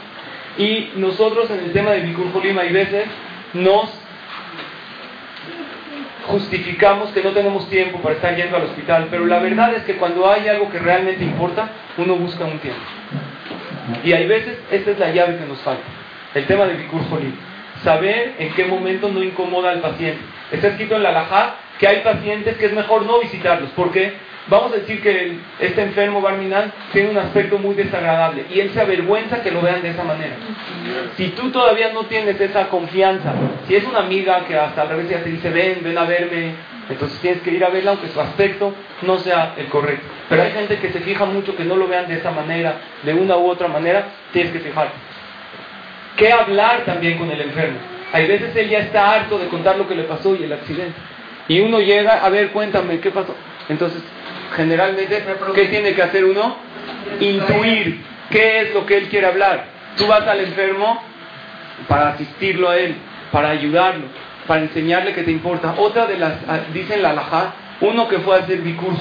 Y nosotros en el tema de Bikur Jolim hay veces nos justificamos que no tenemos tiempo para estar yendo al hospital, pero la verdad es que cuando hay algo que realmente importa, uno busca un tiempo. Y hay veces, esta es la llave que nos falta, el tema del Bikur Jolim. Saber en qué momento no incomoda al paciente. Está escrito en la Lajá que hay pacientes que es mejor no visitarlos. ¿Por qué? Vamos a decir que este enfermo Barminal tiene un aspecto muy desagradable y él se avergüenza que lo vean de esa manera. Si tú todavía no tienes esa confianza, si es una amiga que hasta al revés ya te dice ven, ven a verme, entonces tienes que ir a verla aunque su aspecto no sea el correcto. Pero hay gente que se fija mucho que no lo vean de esa manera, de una u otra manera, tienes que fijarte. ¿Qué hablar también con el enfermo? Hay veces él ya está harto de contar lo que le pasó y el accidente. Y uno llega, a ver, cuéntame, ¿qué pasó? Entonces, generalmente, ¿qué tiene que hacer uno? Intuir qué es lo que él quiere hablar. Tú vas al enfermo para asistirlo a él, para ayudarlo, para enseñarle que te importa. Otra de las, ah, dicen la alajá, uno que fue a hacer Bikur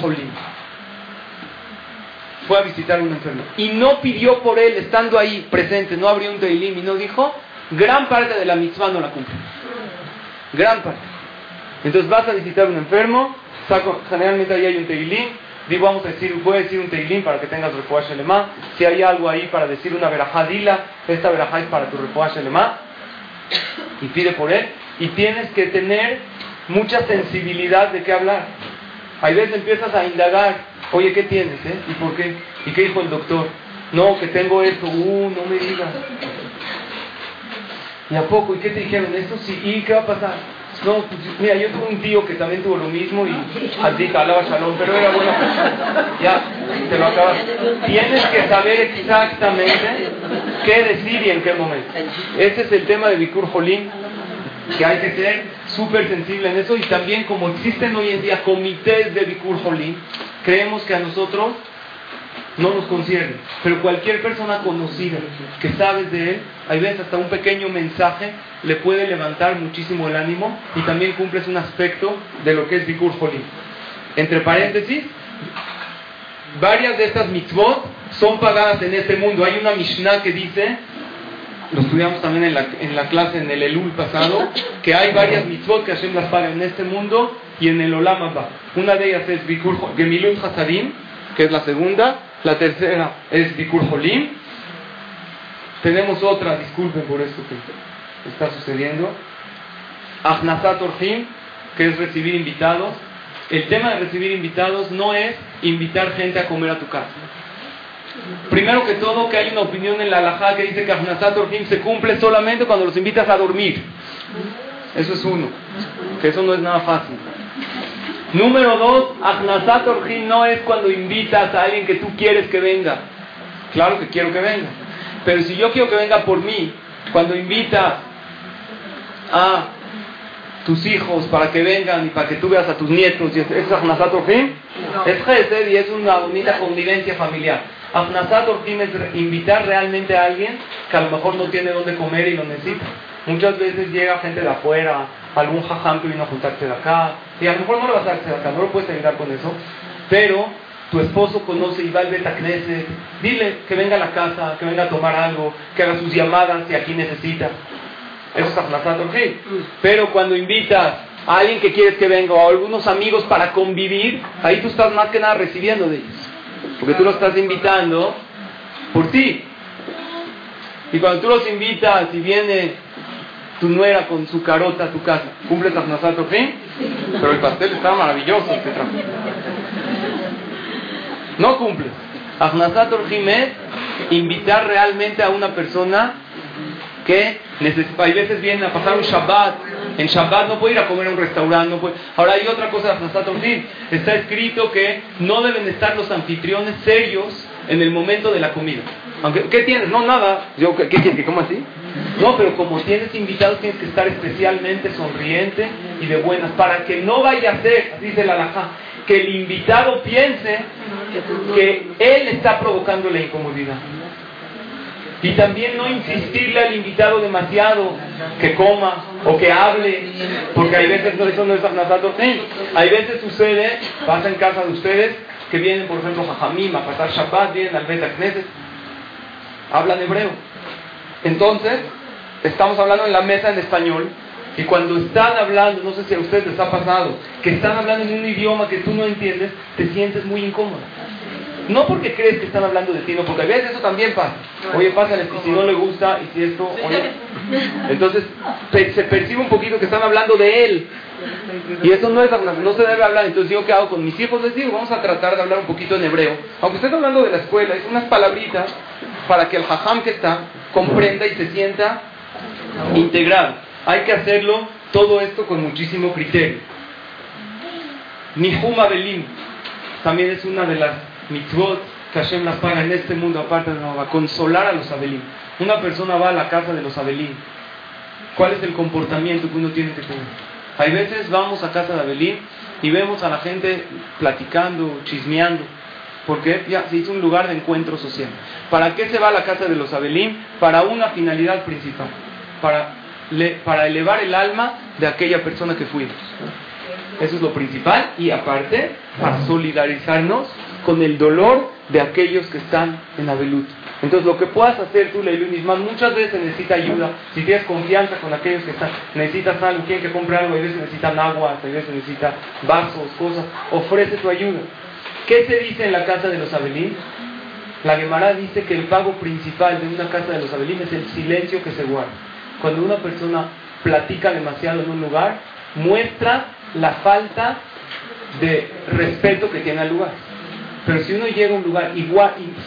fue a visitar a un enfermo y no pidió por él, estando ahí presente, no abrió un teilim y no dijo, gran parte de la mitzvah no la cumple. Gran parte. Entonces vas a visitar un enfermo, generalmente ahí hay un teilín, digo, vamos a decir, voy a decir un teilín para que tengas refuaje alemán, si hay algo ahí para decir una verajadila, esta verajá es para tu refuaje alemán, y pide por él, y tienes que tener mucha sensibilidad de qué hablar. Hay veces empiezas a indagar, oye, ¿qué tienes? Eh? ¿Y por qué? ¿Y qué dijo el doctor? No, que tengo esto, uh, no me digas. ¿Y a poco? ¿Y qué te dijeron? Esto sí, ¿y qué va a pasar? No, pues, mira, yo tuve un tío que también tuvo lo mismo y así hablaba shalom, pero era bueno. Ya, te lo acabas. Tienes que saber exactamente qué decir y en qué momento. Ese es el tema de Bikur Jolín, que hay que ser súper sensible en eso y también como existen hoy en día comités de Bikur Jolín, creemos que a nosotros no nos concierne. Pero cualquier persona conocida que sabes de él, hay veces hasta un pequeño mensaje le puede levantar muchísimo el ánimo y también cumples un aspecto de lo que es Bikur Jolim. Entre paréntesis, varias de estas mitzvot son pagadas en este mundo. Hay una Mishnah que dice, lo estudiamos también en la, clase en el Elul pasado, que hay varias mitzvot que Hashem las paga en este mundo y en el Olam Abba. Una de ellas es Bikur Gemilut Hasadim, que es la segunda, la tercera es Bikur Jolim. Tenemos otra, disculpen por esto que está sucediendo. Ahnasat Orhim, que es recibir invitados. El tema de recibir invitados no es invitar gente a comer a tu casa. Primero que todo, que hay una opinión en la halajá que dice que Ahnasat Orhim se cumple solamente cuando los invitas a dormir. Eso es uno, que eso no es nada fácil. Número dos, Ahnasat no es cuando invitas a alguien que tú quieres que venga. Claro que quiero que venga. Pero si yo quiero que venga por mí, cuando invitas a tus hijos para que vengan y para que tú veas a tus nietos, ¿es Ahnasat Es Gesed y es una bonita convivencia familiar. Ahnasat es invitar realmente a alguien que a lo mejor no tiene dónde comer y lo necesita. Muchas veces llega gente de afuera, algún jajam que vino a juntarte de acá, y a lo mejor no lo vas a hacer acá, no lo puedes ayudar con eso, pero tu esposo conoce y va al Betacneset, dile que venga a la casa, que venga a tomar algo, que haga sus llamadas si aquí necesita. Eso es aplazado, ok. Pero cuando invitas a alguien que quieres que venga o a algunos amigos para convivir, ahí tú estás más que nada recibiendo de ellos. Porque tú los estás invitando por ti. Y cuando tú los invitas y viene tu nuera con su carota a tu casa, ¿cumples Ahnasat fin? Pero el pastel está maravilloso. No cumples. Ahnasat es invitar realmente a una persona que necesita, hay veces viene a pasar un Shabbat, en Shabbat no puede ir a comer a un restaurante, no puede. Ahora hay otra cosa de está escrito que no deben estar los anfitriones serios en el momento de la comida. Aunque, ¿Qué tienes? No, nada. Yo, ¿Qué? ¿Que cómo así? No, pero como tienes invitados tienes que estar especialmente sonriente y de buenas para que no vaya a ser, dice la alajá, que el invitado piense que él está provocando la incomodidad. Y también no insistirle al invitado demasiado que coma o que hable, porque hay veces, no, eso no es hay veces sucede, pasa en casa de ustedes, que vienen, por ejemplo, a Jajamim a pasar Shabbat, vienen al Bet Knesset, hablan hebreo. Entonces, estamos hablando en la mesa en español, y cuando están hablando, no sé si a ustedes les ha pasado, que están hablando en un idioma que tú no entiendes, te sientes muy incómodo. No porque crees que están hablando de ti, no, porque a veces eso también pasa. Oye, pásale si no le gusta y si esto, oye. Entonces se percibe un poquito que están hablando de él. Y eso no es no se debe hablar. Entonces yo qué hago con mis hijos les digo, vamos a tratar de hablar un poquito en hebreo. Aunque estés hablando de la escuela, es unas palabritas para que el jajam que está comprenda y se sienta integrado. Hay que hacerlo todo esto con muchísimo criterio. Nihum Abelim también es una de las mitzvot que Hashem las paga en este mundo, aparte de va a consolar a los Abelim. Una persona va a la casa de los Abelim. ¿Cuál es el comportamiento que uno tiene que tener? Hay veces vamos a casa de Abelim y vemos a la gente platicando, chismeando. Porque ya se hizo un lugar de encuentro social. ¿Para qué se va a la casa de los Abelim? Para una finalidad principal. Para, elevar el alma de aquella persona que fuimos. Eso es lo principal. Y aparte, para solidarizarnos con el dolor de aquellos que están en la velut. Entonces, lo que puedas hacer tú, Misma, muchas veces necesita ayuda. Si tienes confianza con aquellos que están, necesitas algo, quieren que compre algo, a veces necesitan agua, a veces necesitan vasos, cosas, ofrece tu ayuda. ¿Qué se dice en la casa de los Abelín? La Gemara dice que el pago principal de una casa de los Abelín es el silencio que se guarda. Cuando una persona platica demasiado en un lugar, muestra la falta de respeto que tiene al lugar. Pero si uno llega a un lugar y,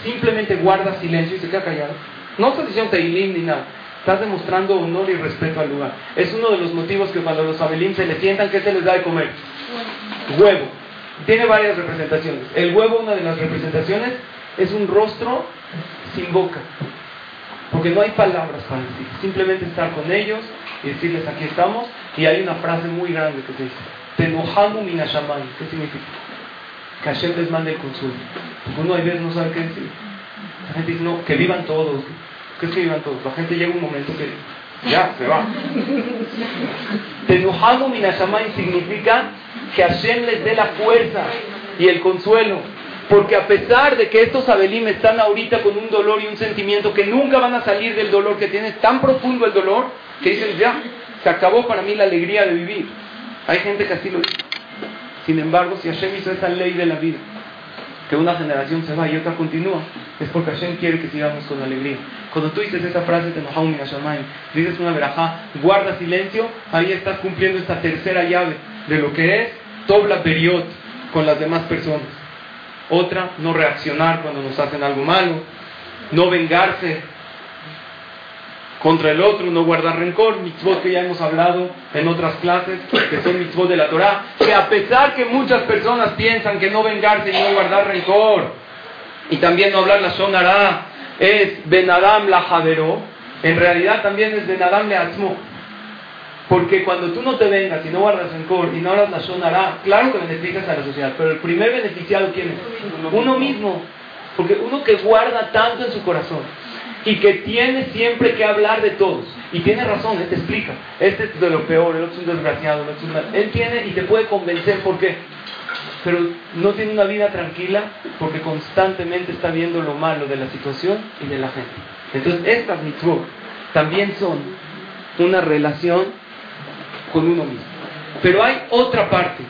simplemente guarda silencio y se queda callado, no estás diciendo teilim ni nada, estás demostrando honor y respeto al lugar. Es uno de los motivos que cuando los abelim se les sientan, ¿qué se les da de comer? Huevo. Tiene varias representaciones. El huevo, una de las representaciones, es un rostro sin boca. Porque no hay palabras para decir. Simplemente estar con ellos y decirles aquí estamos. Y hay una frase muy grande que se dice: Tenohamu minashamay. ¿Qué significa? Que Hashem les mande el consuelo. Porque uno a veces no sabe qué decir. La gente dice, no, que vivan todos. ¿Qué es que vivan todos? La gente llega un momento que ya se va. Tenujamo minashamay significa que Hashem les dé la fuerza y el consuelo. Porque a pesar de que estos Abelim están ahorita con un dolor y un sentimiento que nunca van a salir del dolor que tienen, tan profundo el dolor, que dicen, ya, se acabó para mí la alegría de vivir. Hay gente que así lo dice. Sin embargo, si Hashem hizo esta ley de la vida, que una generación se va y otra continúa, es porque Hashem quiere que sigamos con alegría. Cuando tú dices esa frase de Nohaum dices una verajá, guarda silencio, ahí estás cumpliendo esta tercera llave de lo que es Tobla Periot con las demás personas. Otra, no reaccionar cuando nos hacen algo malo, no vengarse contra el otro, no guardar rencor, mitzvot que ya hemos hablado en otras clases, que son mitzvot de la Torah, que a pesar que muchas personas piensan que no vengarse y no guardar rencor, y también no hablar la sonará, es benadam la javeró, en realidad también es benadam le atzmo. Porque cuando tú no te vengas y no guardas rencor y no hablas la sonará, claro que beneficias a la sociedad, pero el primer beneficiado, ¿quién es? Uno mismo. Porque uno que guarda tanto en su corazón, y que tiene siempre que hablar de todos. Y tiene razón, él te explica. Este es de lo peor, el otro es un desgraciado. Él tiene y te puede convencer por qué. Pero no tiene una vida tranquila porque constantemente está viendo lo malo de la situación y de la gente. Entonces, estas mitzvot también son una relación con uno mismo. Pero hay otra parte.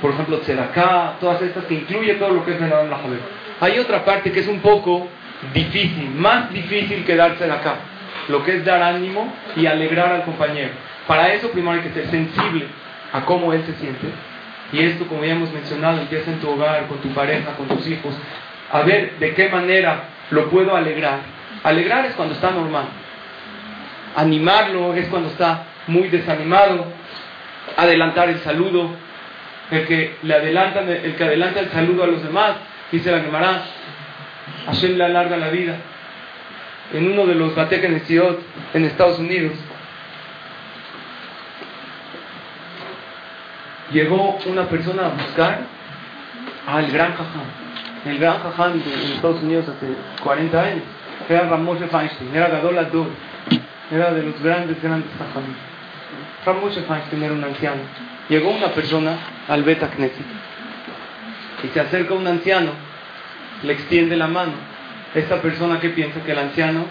por ejemplo, Tzedaká, todas estas que incluye todo lo que es la Hay otra parte que es un poco difícil, más difícil que dar Tzedaká, lo que es dar ánimo y alegrar al compañero. Para eso primero hay que ser sensible a cómo él se siente. Y esto, como ya hemos mencionado, empieza en tu hogar, con tu pareja, con tus hijos, a ver de qué manera lo puedo alegrar. Alegrar es cuando está normal. Animarlo es cuando está muy desanimado. Adelantar el saludo. El que, le adelanta, el que adelanta el saludo a los demás, dice la Gemara, Hashem le alarga la vida. En uno de los Batekenesiot en Estados Unidos, llegó una persona a buscar al gran jajam, el gran jajam en Estados Unidos hace 40 años, era Ramoshe Feinstein, era Gadol Ador, era de los grandes, grandes jajam. Ramoshe Feinstein era un anciano. Llegó una persona al Beta Knesset y se acerca un anciano, le extiende la mano. Esta persona que piensa que el anciano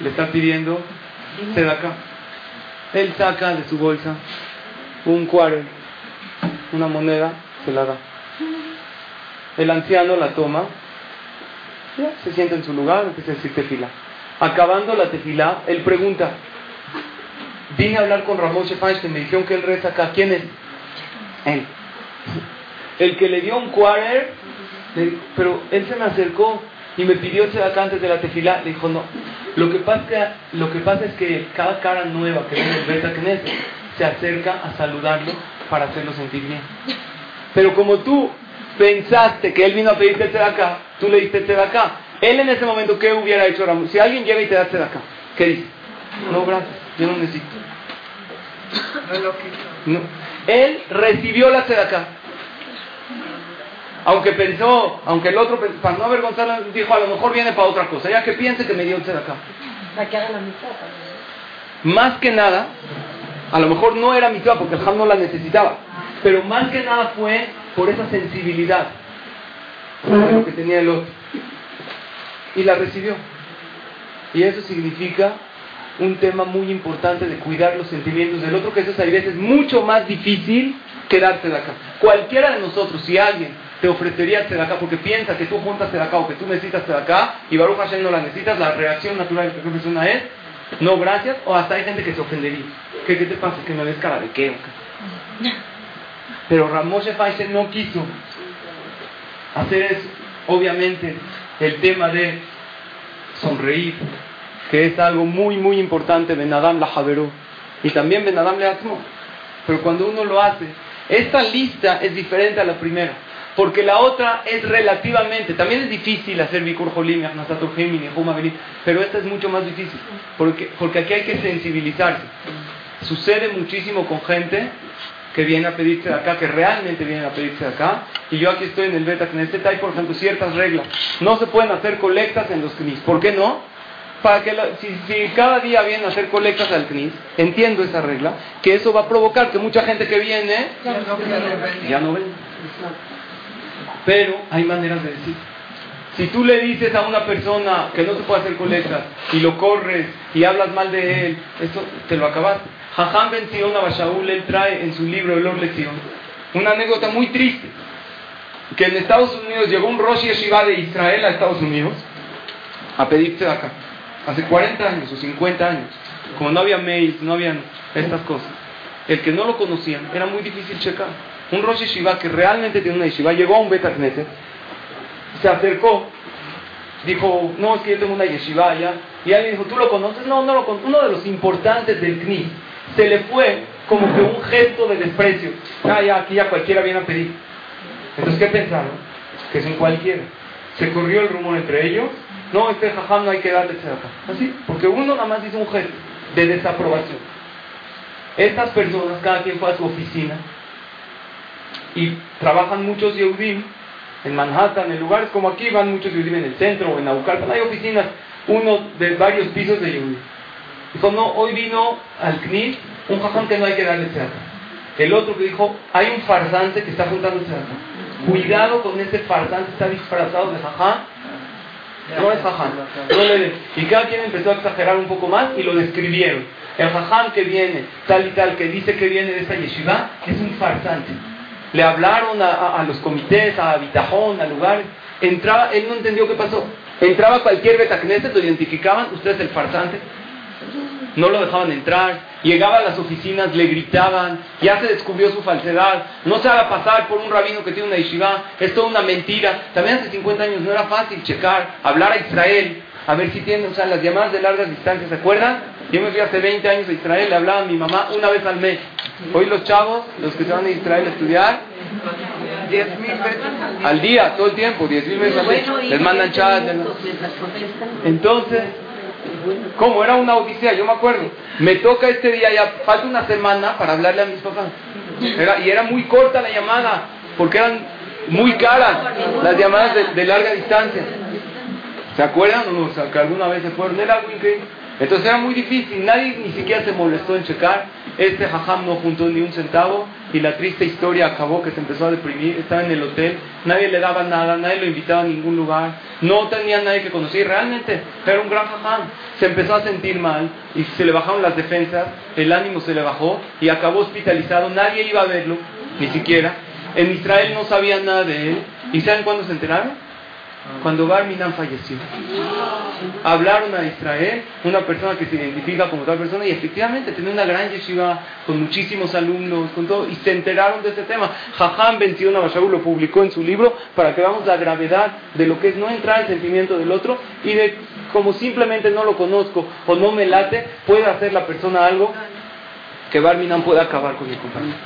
le está pidiendo se acá. Él saca de su bolsa un cuadro una moneda, se la da. El anciano la toma, se sienta en su lugar, empieza a decir tefila. Acabando la tefila, él pregunta, vine a hablar con Ramón Feinstein, me dijeron que él reza acá, ¿quién es? Él. El que le dio un quarter, pero él se me acercó y me pidió ese acá antes de la tefila, le dijo no. Lo que pasa, lo que pasa es que cada cara nueva que viene el Beta se acerca a saludarlo para hacerlo sentir bien. Pero como tú pensaste que él vino a pedirte de acá, tú le diste de acá. Él en ese momento, ¿qué hubiera hecho Ramón? Si alguien llega y te da de acá, ¿qué dice? No, gracias, yo no necesito. No. Él recibió la acá. Aunque pensó, aunque el otro, para no avergonzarlo, dijo, a lo mejor viene para otra cosa, ya que piense que me dio acá. Más que nada, a lo mejor no era mitzvah porque el Ham no la necesitaba, pero más que nada fue por esa sensibilidad de lo que tenía el otro. Y la recibió. Y eso significa un tema muy importante de cuidar los sentimientos del otro, que eso es a veces mucho más difícil que darse de acá. Cualquiera de nosotros, si alguien te ofrecería de acá porque piensa que tú juntas acá o que tú necesitas acá y Baruch Hashem no la necesitas, la reacción natural de la persona es no gracias, o hasta hay gente que se ofendería. ¿Qué, qué te pasa? ¿Que me ves cara de qué? Pero Ramoshe Faiser no quiso hacer eso. Obviamente, el tema de sonreír, que es algo muy, muy importante, Benadam la Javeró, y también Benadam le Atmo. Pero cuando uno lo hace, esta lista es diferente a la primera porque la otra es relativamente, también es difícil hacer Bikur Jolim, pero esta es mucho más difícil, porque, porque aquí hay que sensibilizarse. Sucede muchísimo con gente que viene a pedirse de acá, que realmente viene a pedirse de acá, y yo aquí estoy en el Beta Knesset, hay por ejemplo ciertas reglas. No se pueden hacer colectas en los CNIS. ¿Por qué no? Para que si, cada día vienen a hacer colectas al CNIS, entiendo esa regla, que eso va a provocar que mucha gente que viene ya no venga. Pero hay maneras de decir. Si tú le dices a una persona que no se puede hacer colectas y lo corres y hablas mal de él, eso te lo acabas. Jajam Ben Sion Abashaul, él trae en su libro El Lección una anécdota muy triste. Que en Estados Unidos llegó un Rosh Yeshiva de Israel a Estados Unidos a pedirse de acá. Hace 40 años o 50 años. Como no había mails, no habían estas cosas. El que no lo conocían era muy difícil checar un Rosh Yeshiva que realmente tiene una yeshiva, llegó a un Beta Knesset, se acercó, dijo, no, es que yo tengo una yeshiva allá, y alguien dijo, ¿tú lo conoces? No, no lo conozco. Uno de los importantes del CNI se le fue como que un gesto de desprecio. Ah, ya, aquí ya cualquiera viene a pedir. Entonces, ¿qué pensaron? Que es un cualquiera. Se corrió el rumor entre ellos. No, este jajam no hay que darle acá. Así, porque uno nada más hizo un gesto de desaprobación. Estas personas, cada quien fue a su oficina y trabajan muchos Yehudim en Manhattan, en lugares como aquí van muchos Yehudim en el centro o en Naucalpan, hay oficinas, uno de varios pisos de Yehudim. Dijo, no, hoy vino al CNIS un jajam que no hay que darle tzedakah. El otro que dijo, hay un farsante que está juntando tzedakah. Cuidado con ese farsante, está disfrazado de jajam. No es le y cada quien empezó a exagerar un poco más y lo describieron. El jajam que viene, tal y tal, que dice que viene de esta yeshiva, es un farsante le hablaron a, los comités, a Bitajón, a lugares. Entraba, él no entendió qué pasó. Entraba cualquier Betacneset, lo identificaban, usted es el farsante. No lo dejaban entrar, llegaba a las oficinas, le gritaban, ya se descubrió su falsedad, no se haga pasar por un rabino que tiene una yeshiva, es toda una mentira. También hace 50 años no era fácil checar, hablar a Israel, a ver si tienen, o sea, las llamadas de largas distancias, ¿se acuerdan? Yo me fui hace 20 años a Israel, le hablaba a mi mamá una vez al mes. Hoy los chavos, los que se van a Israel a estudiar, 10 mil veces al día, todo el tiempo, 10 mil veces al día. Les mandan chat. Entonces, ¿cómo? Era una odisea, yo me acuerdo. Me toca este día, ya falta una semana para hablarle a mis papás. y era muy corta la llamada, porque eran muy caras las llamadas de, larga distancia. ¿Se acuerdan o sea, que alguna vez se fueron. Era algo. Entonces era muy difícil, nadie ni siquiera se molestó en checar. Este jajam no juntó ni un centavo y la triste historia acabó que se empezó a deprimir. Estaba en el hotel, nadie le daba nada, nadie lo invitaba a ningún lugar, no tenía nadie que conocía. Realmente era un gran jajam. Se empezó a sentir mal y se le bajaron las defensas, el ánimo se le bajó y acabó hospitalizado. Nadie iba a verlo, ni siquiera. En Israel no sabían nada de él. ¿Y saben cuándo se enteraron? Cuando Barminan falleció, hablaron a Israel, una persona que se identifica como tal persona, y efectivamente tenía una gran yeshiva con muchísimos alumnos, con todo, y se enteraron de este tema. Jajam Ben Abashabu lo publicó en su libro para que veamos la gravedad de lo que es no entrar al sentimiento del otro y de como simplemente no lo conozco o no me late, puede hacer la persona algo que Barminan pueda acabar con mi compañero.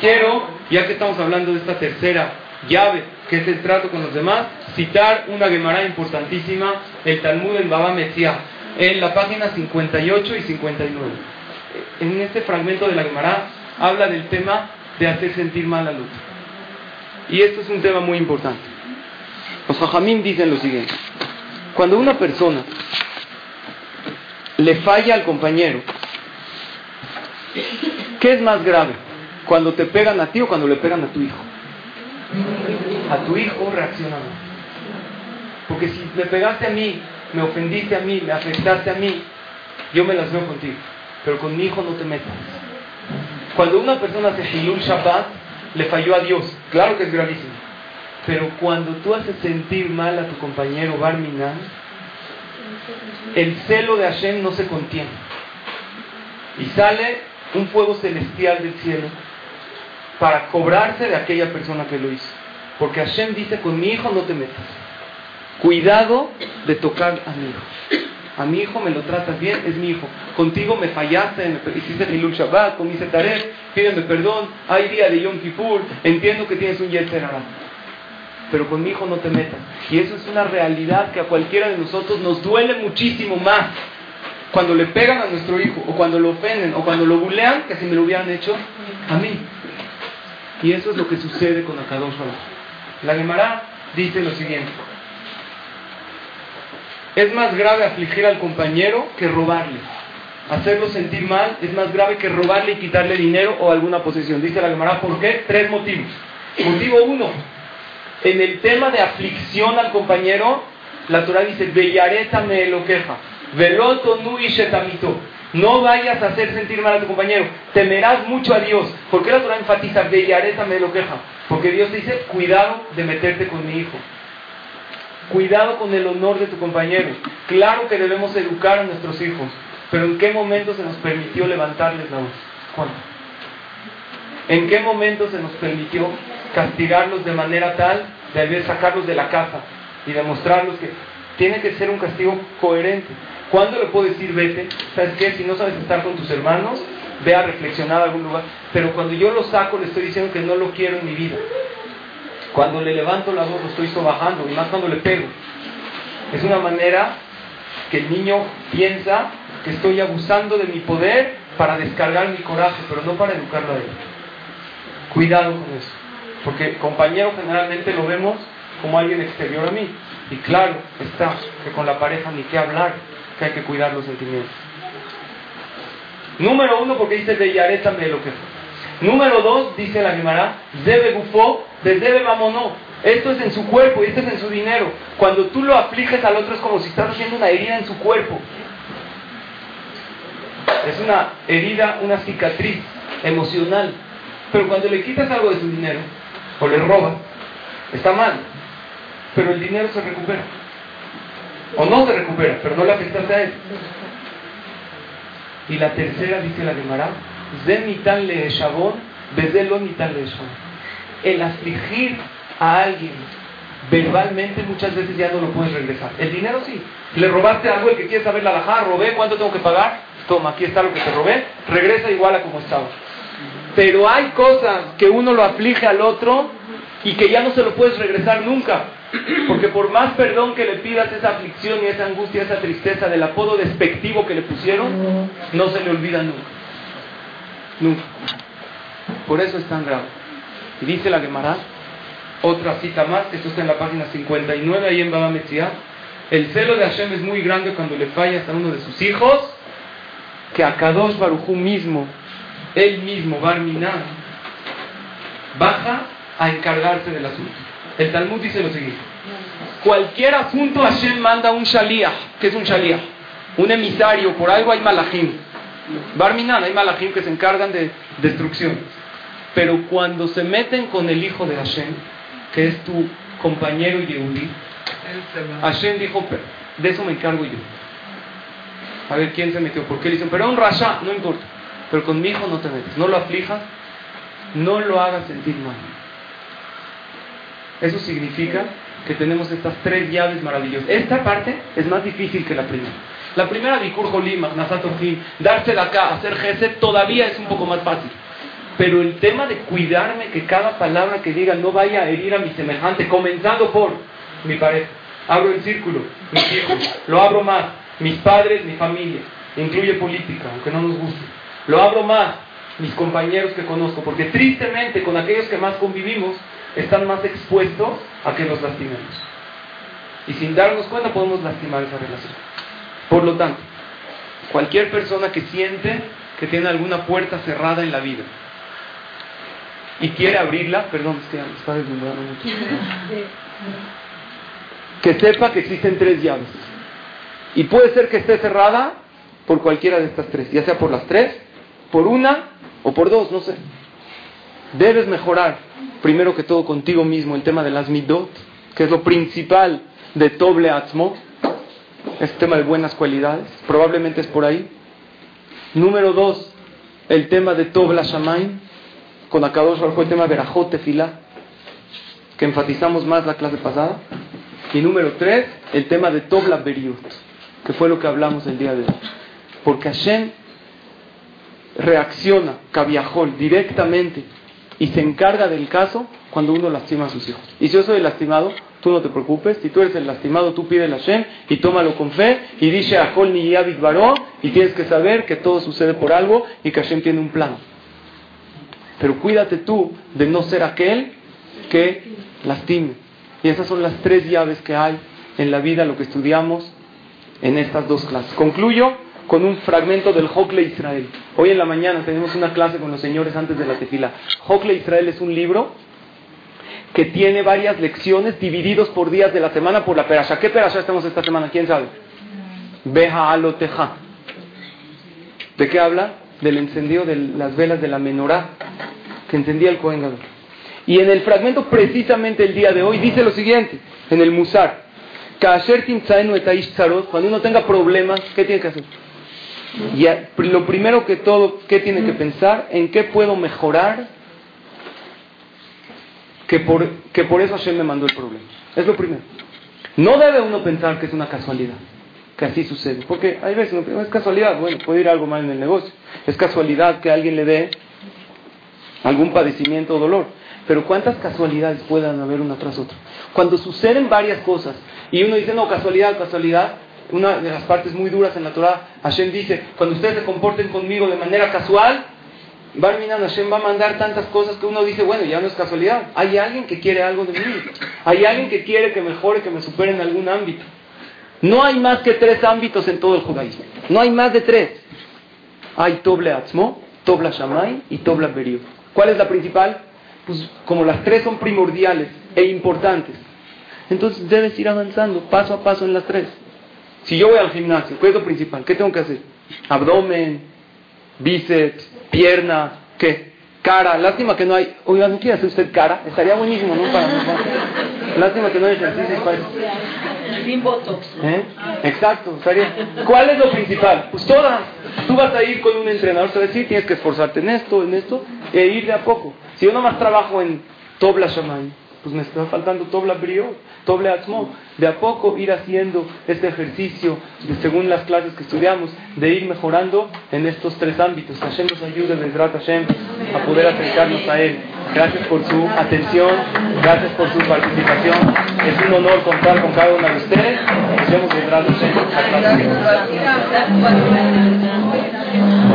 Quiero, ya que estamos hablando de esta tercera llave, que es el trato con los demás, citar una Gemara importantísima, el Talmud en Baba Metzia, en la página 58 y 59. En este fragmento de la Gemara habla del tema de hacer sentir mal al otro. Y esto es un tema muy importante. Los Jajamín dicen lo siguiente. Cuando una persona le falla al compañero, ¿qué es más grave? ¿Cuando te pegan a ti o cuando le pegan a tu hijo? A tu hijo reacciona Porque si me pegaste a mí, me ofendiste a mí, me afectaste a mí, yo me las veo contigo. Pero con mi hijo no te metas. Cuando una persona hace Hilul Shabbat, le falló a Dios. Claro que es gravísimo. Pero cuando tú haces sentir mal a tu compañero Barminan, el celo de Hashem no se contiene. Y sale un fuego celestial del cielo para cobrarse de aquella persona que lo hizo. Porque Hashem dice, con mi hijo no te metas. Cuidado de tocar a mi hijo. A mi hijo me lo tratas bien, es mi hijo. Contigo me fallaste, me hiciste Hilul Shabbat, comiste Tarek, pídeme perdón, hay día de Yom Kippur, entiendo que tienes un Yetzer Pero con mi hijo no te metas. Y eso es una realidad que a cualquiera de nosotros nos duele muchísimo más cuando le pegan a nuestro hijo, o cuando lo ofenden, o cuando lo bulean, que si me lo hubieran hecho a mí. Y eso es lo que sucede con Akadosh La Gemara dice lo siguiente. Es más grave afligir al compañero que robarle. Hacerlo sentir mal es más grave que robarle y quitarle dinero o alguna posesión. Dice la Gemara, ¿por qué? Tres motivos. Motivo uno, en el tema de aflicción al compañero, la Torah dice, Bellareta me lo queja, veloto nu y. No vayas a hacer sentir mal a tu compañero. Temerás mucho a Dios. ¿Por qué la Torah enfatiza Bellareta me lo queja? Porque Dios dice, cuidado de meterte con mi hijo. Cuidado con el honor de tu compañero. Claro que debemos educar a nuestros hijos, pero ¿en qué momento se nos permitió levantarles la voz? ¿Cuándo? ¿En qué momento se nos permitió castigarlos de manera tal de sacarlos de la casa y demostrarlos que tiene que ser un castigo coherente? ¿Cuándo le puedo decir vete? ¿Sabes qué? Si no sabes estar con tus hermanos, ve a reflexionar a algún lugar. Pero cuando yo lo saco, le estoy diciendo que no lo quiero en mi vida. Cuando le levanto la voz, lo estoy sobajando, y más cuando le pego. Es una manera que el niño piensa que estoy abusando de mi poder para descargar mi coraje, pero no para educarlo a él. Cuidado con eso. Porque compañero generalmente lo vemos como alguien exterior a mí. Y claro está que con la pareja ni qué hablar que hay que cuidar los sentimientos. Número uno, porque dice de me lo que Número dos, dice la Gemara, debe bufó, de debe mamonó. Esto es en su cuerpo y esto es en su dinero. Cuando tú lo afliges al otro es como si estás haciendo una herida en su cuerpo. Es una herida, una cicatriz emocional. Pero cuando le quitas algo de su dinero, o le robas, está mal. Pero el dinero se recupera. O no se recupera, pero no le afectaste a él. Y la tercera dice la Gemara, Zenitan le shabón, lo le El afligir a alguien verbalmente muchas veces ya no lo puedes regresar. El dinero sí. Le robaste algo, el que quiere saber la alajá, robé, ¿cuánto tengo que pagar? Toma, aquí está lo que te robé, regresa igual a como estaba. Pero hay cosas que uno lo aflige al otro y que ya no se lo puedes regresar nunca. Porque por más perdón que le pidas esa aflicción y esa angustia, esa tristeza del apodo despectivo que le pusieron, no se le olvida nunca. Nunca. Por eso es tan grave. Y dice la Gemara, otra cita más, esto está en la página 59, ahí en Baba Metzia. El celo de Hashem es muy grande cuando le fallas a uno de sus hijos, que a Kadosh Barujú mismo, él mismo, Barminan, baja a encargarse del asunto. El Talmud dice lo siguiente: cualquier asunto Hashem manda un shaliach. ¿Qué es un shaliach? Un emisario, por algo hay malachim. Barminan, hay malachim que se encargan de destrucción. Pero cuando se meten con el hijo de Hashem, que es tu compañero Yehudi, Hashem dijo, de eso me encargo yo. A ver quién se metió, por qué le dicen, pero un rasha, no importa. Pero con mi hijo no te metes, no lo aflijas, no lo hagas sentir mal. Eso significa que tenemos estas tres llaves maravillosas. Esta parte es más difícil que la primera. La primera, Bikur Jolim, darse de acá, hacer gesed, todavía es un poco más fácil. Pero el tema de cuidarme que cada palabra que diga no vaya a herir a mi semejante, comenzando por mi pareja. Abro el círculo, mis hijos, lo abro más, mis padres, mi familia, incluye política, aunque no nos guste. Lo abro más, mis compañeros que conozco, porque tristemente con aquellos que más convivimos están más expuestos a que nos lastimemos. Y sin darnos cuenta podemos lastimar esa relación. Por lo tanto, cualquier persona que siente que tiene alguna puerta cerrada en la vida, y quiere abrirla, perdón, es está deslumbrando mucho. Que sepa que existen tres llaves. Y puede ser que esté cerrada por cualquiera de estas tres, ya sea por las tres, por una o por dos, no sé. Debes mejorar, primero que todo contigo mismo, el tema de las midot, que es lo principal de Toble Atzmo, este tema de buenas cualidades, probablemente es por ahí. Número dos, el tema de Tobla Shamaim, con Akadosh el tema Berajot Tefila, que enfatizamos más la clase pasada. Y número tres, el tema de Tobla Beriut, que fue lo que hablamos el día de hoy. Porque Hashem reacciona, Kaviahol, directamente y se encarga del caso cuando uno lastima a sus hijos. Y si yo soy el lastimado, tú no te preocupes. Si tú eres el lastimado, tú pide a Hashem y tómalo con fe y dice a Kol ni Baró y tienes que saber que todo sucede por algo y que Hashem tiene un plan. Pero cuídate tú de no ser aquel que lastime. Y esas son las tres llaves que hay en la vida, lo que estudiamos en estas dos clases. Concluyo con un fragmento del Hokle Israel. Hoy en la mañana tenemos una clase con los señores antes de la tefila. Hokle Israel es un libro que tiene varias lecciones divididos por días de la semana por la perasha. ¿Qué perasha estamos esta semana? ¿Quién sabe? Beja aloteja. ¿De qué habla? del encendido de las velas de la menorá que encendía el Cohen Y en el fragmento precisamente el día de hoy dice lo siguiente, en el Musar, cuando uno tenga problemas, ¿qué tiene que hacer? Y lo primero que todo, ¿qué tiene que pensar? ¿En qué puedo mejorar? Que por, que por eso Hashem me mandó el problema. Es lo primero. No debe uno pensar que es una casualidad que así sucede. Porque hay veces, no es casualidad, bueno, puede ir algo mal en el negocio. Es casualidad que alguien le dé algún padecimiento o dolor. Pero ¿cuántas casualidades puedan haber una tras otra? Cuando suceden varias cosas y uno dice, no, casualidad, casualidad, una de las partes muy duras en la Torah, Hashem dice, cuando ustedes se comporten conmigo de manera casual, Barminan Hashem va a mandar tantas cosas que uno dice, bueno, ya no es casualidad. Hay alguien que quiere algo de mí. Hay alguien que quiere que mejore, que me supere en algún ámbito. No hay más que tres ámbitos en todo el judaísmo. No hay más de tres. Hay Toble Atzmo, Tobla Shamay y Tobla Berio. ¿Cuál es la principal? Pues como las tres son primordiales e importantes, entonces debes ir avanzando paso a paso en las tres. Si yo voy al gimnasio, ¿qué es lo principal? ¿Qué tengo que hacer? Abdomen, bíceps, pierna, ¿qué? cara. Lástima que no hay. Oiga, ¿no quiere hacer usted cara? Estaría buenísimo, ¿no? Para Lástima que no hay ejercicio para Sin botox. ¿Eh? Exacto, estaría. ¿Cuál es lo principal? Pues todas. Tú vas a ir con un entrenador, te va a decir, tienes que esforzarte en esto, en esto, e ir de a poco. Si yo nomás trabajo en Tobla Shaman, pues me está faltando Tobla Brio, Tobla Atzmo. De a poco ir haciendo este ejercicio, según las clases que estudiamos, de ir mejorando en estos tres ámbitos. Hashem nos ayude, Bezrat Hashem, a poder acercarnos a Él. Gracias por su atención, gracias por su participación. Es un honor contar con cada uno de ustedes. Nos vemos, Bezrat Hashem. Hasta.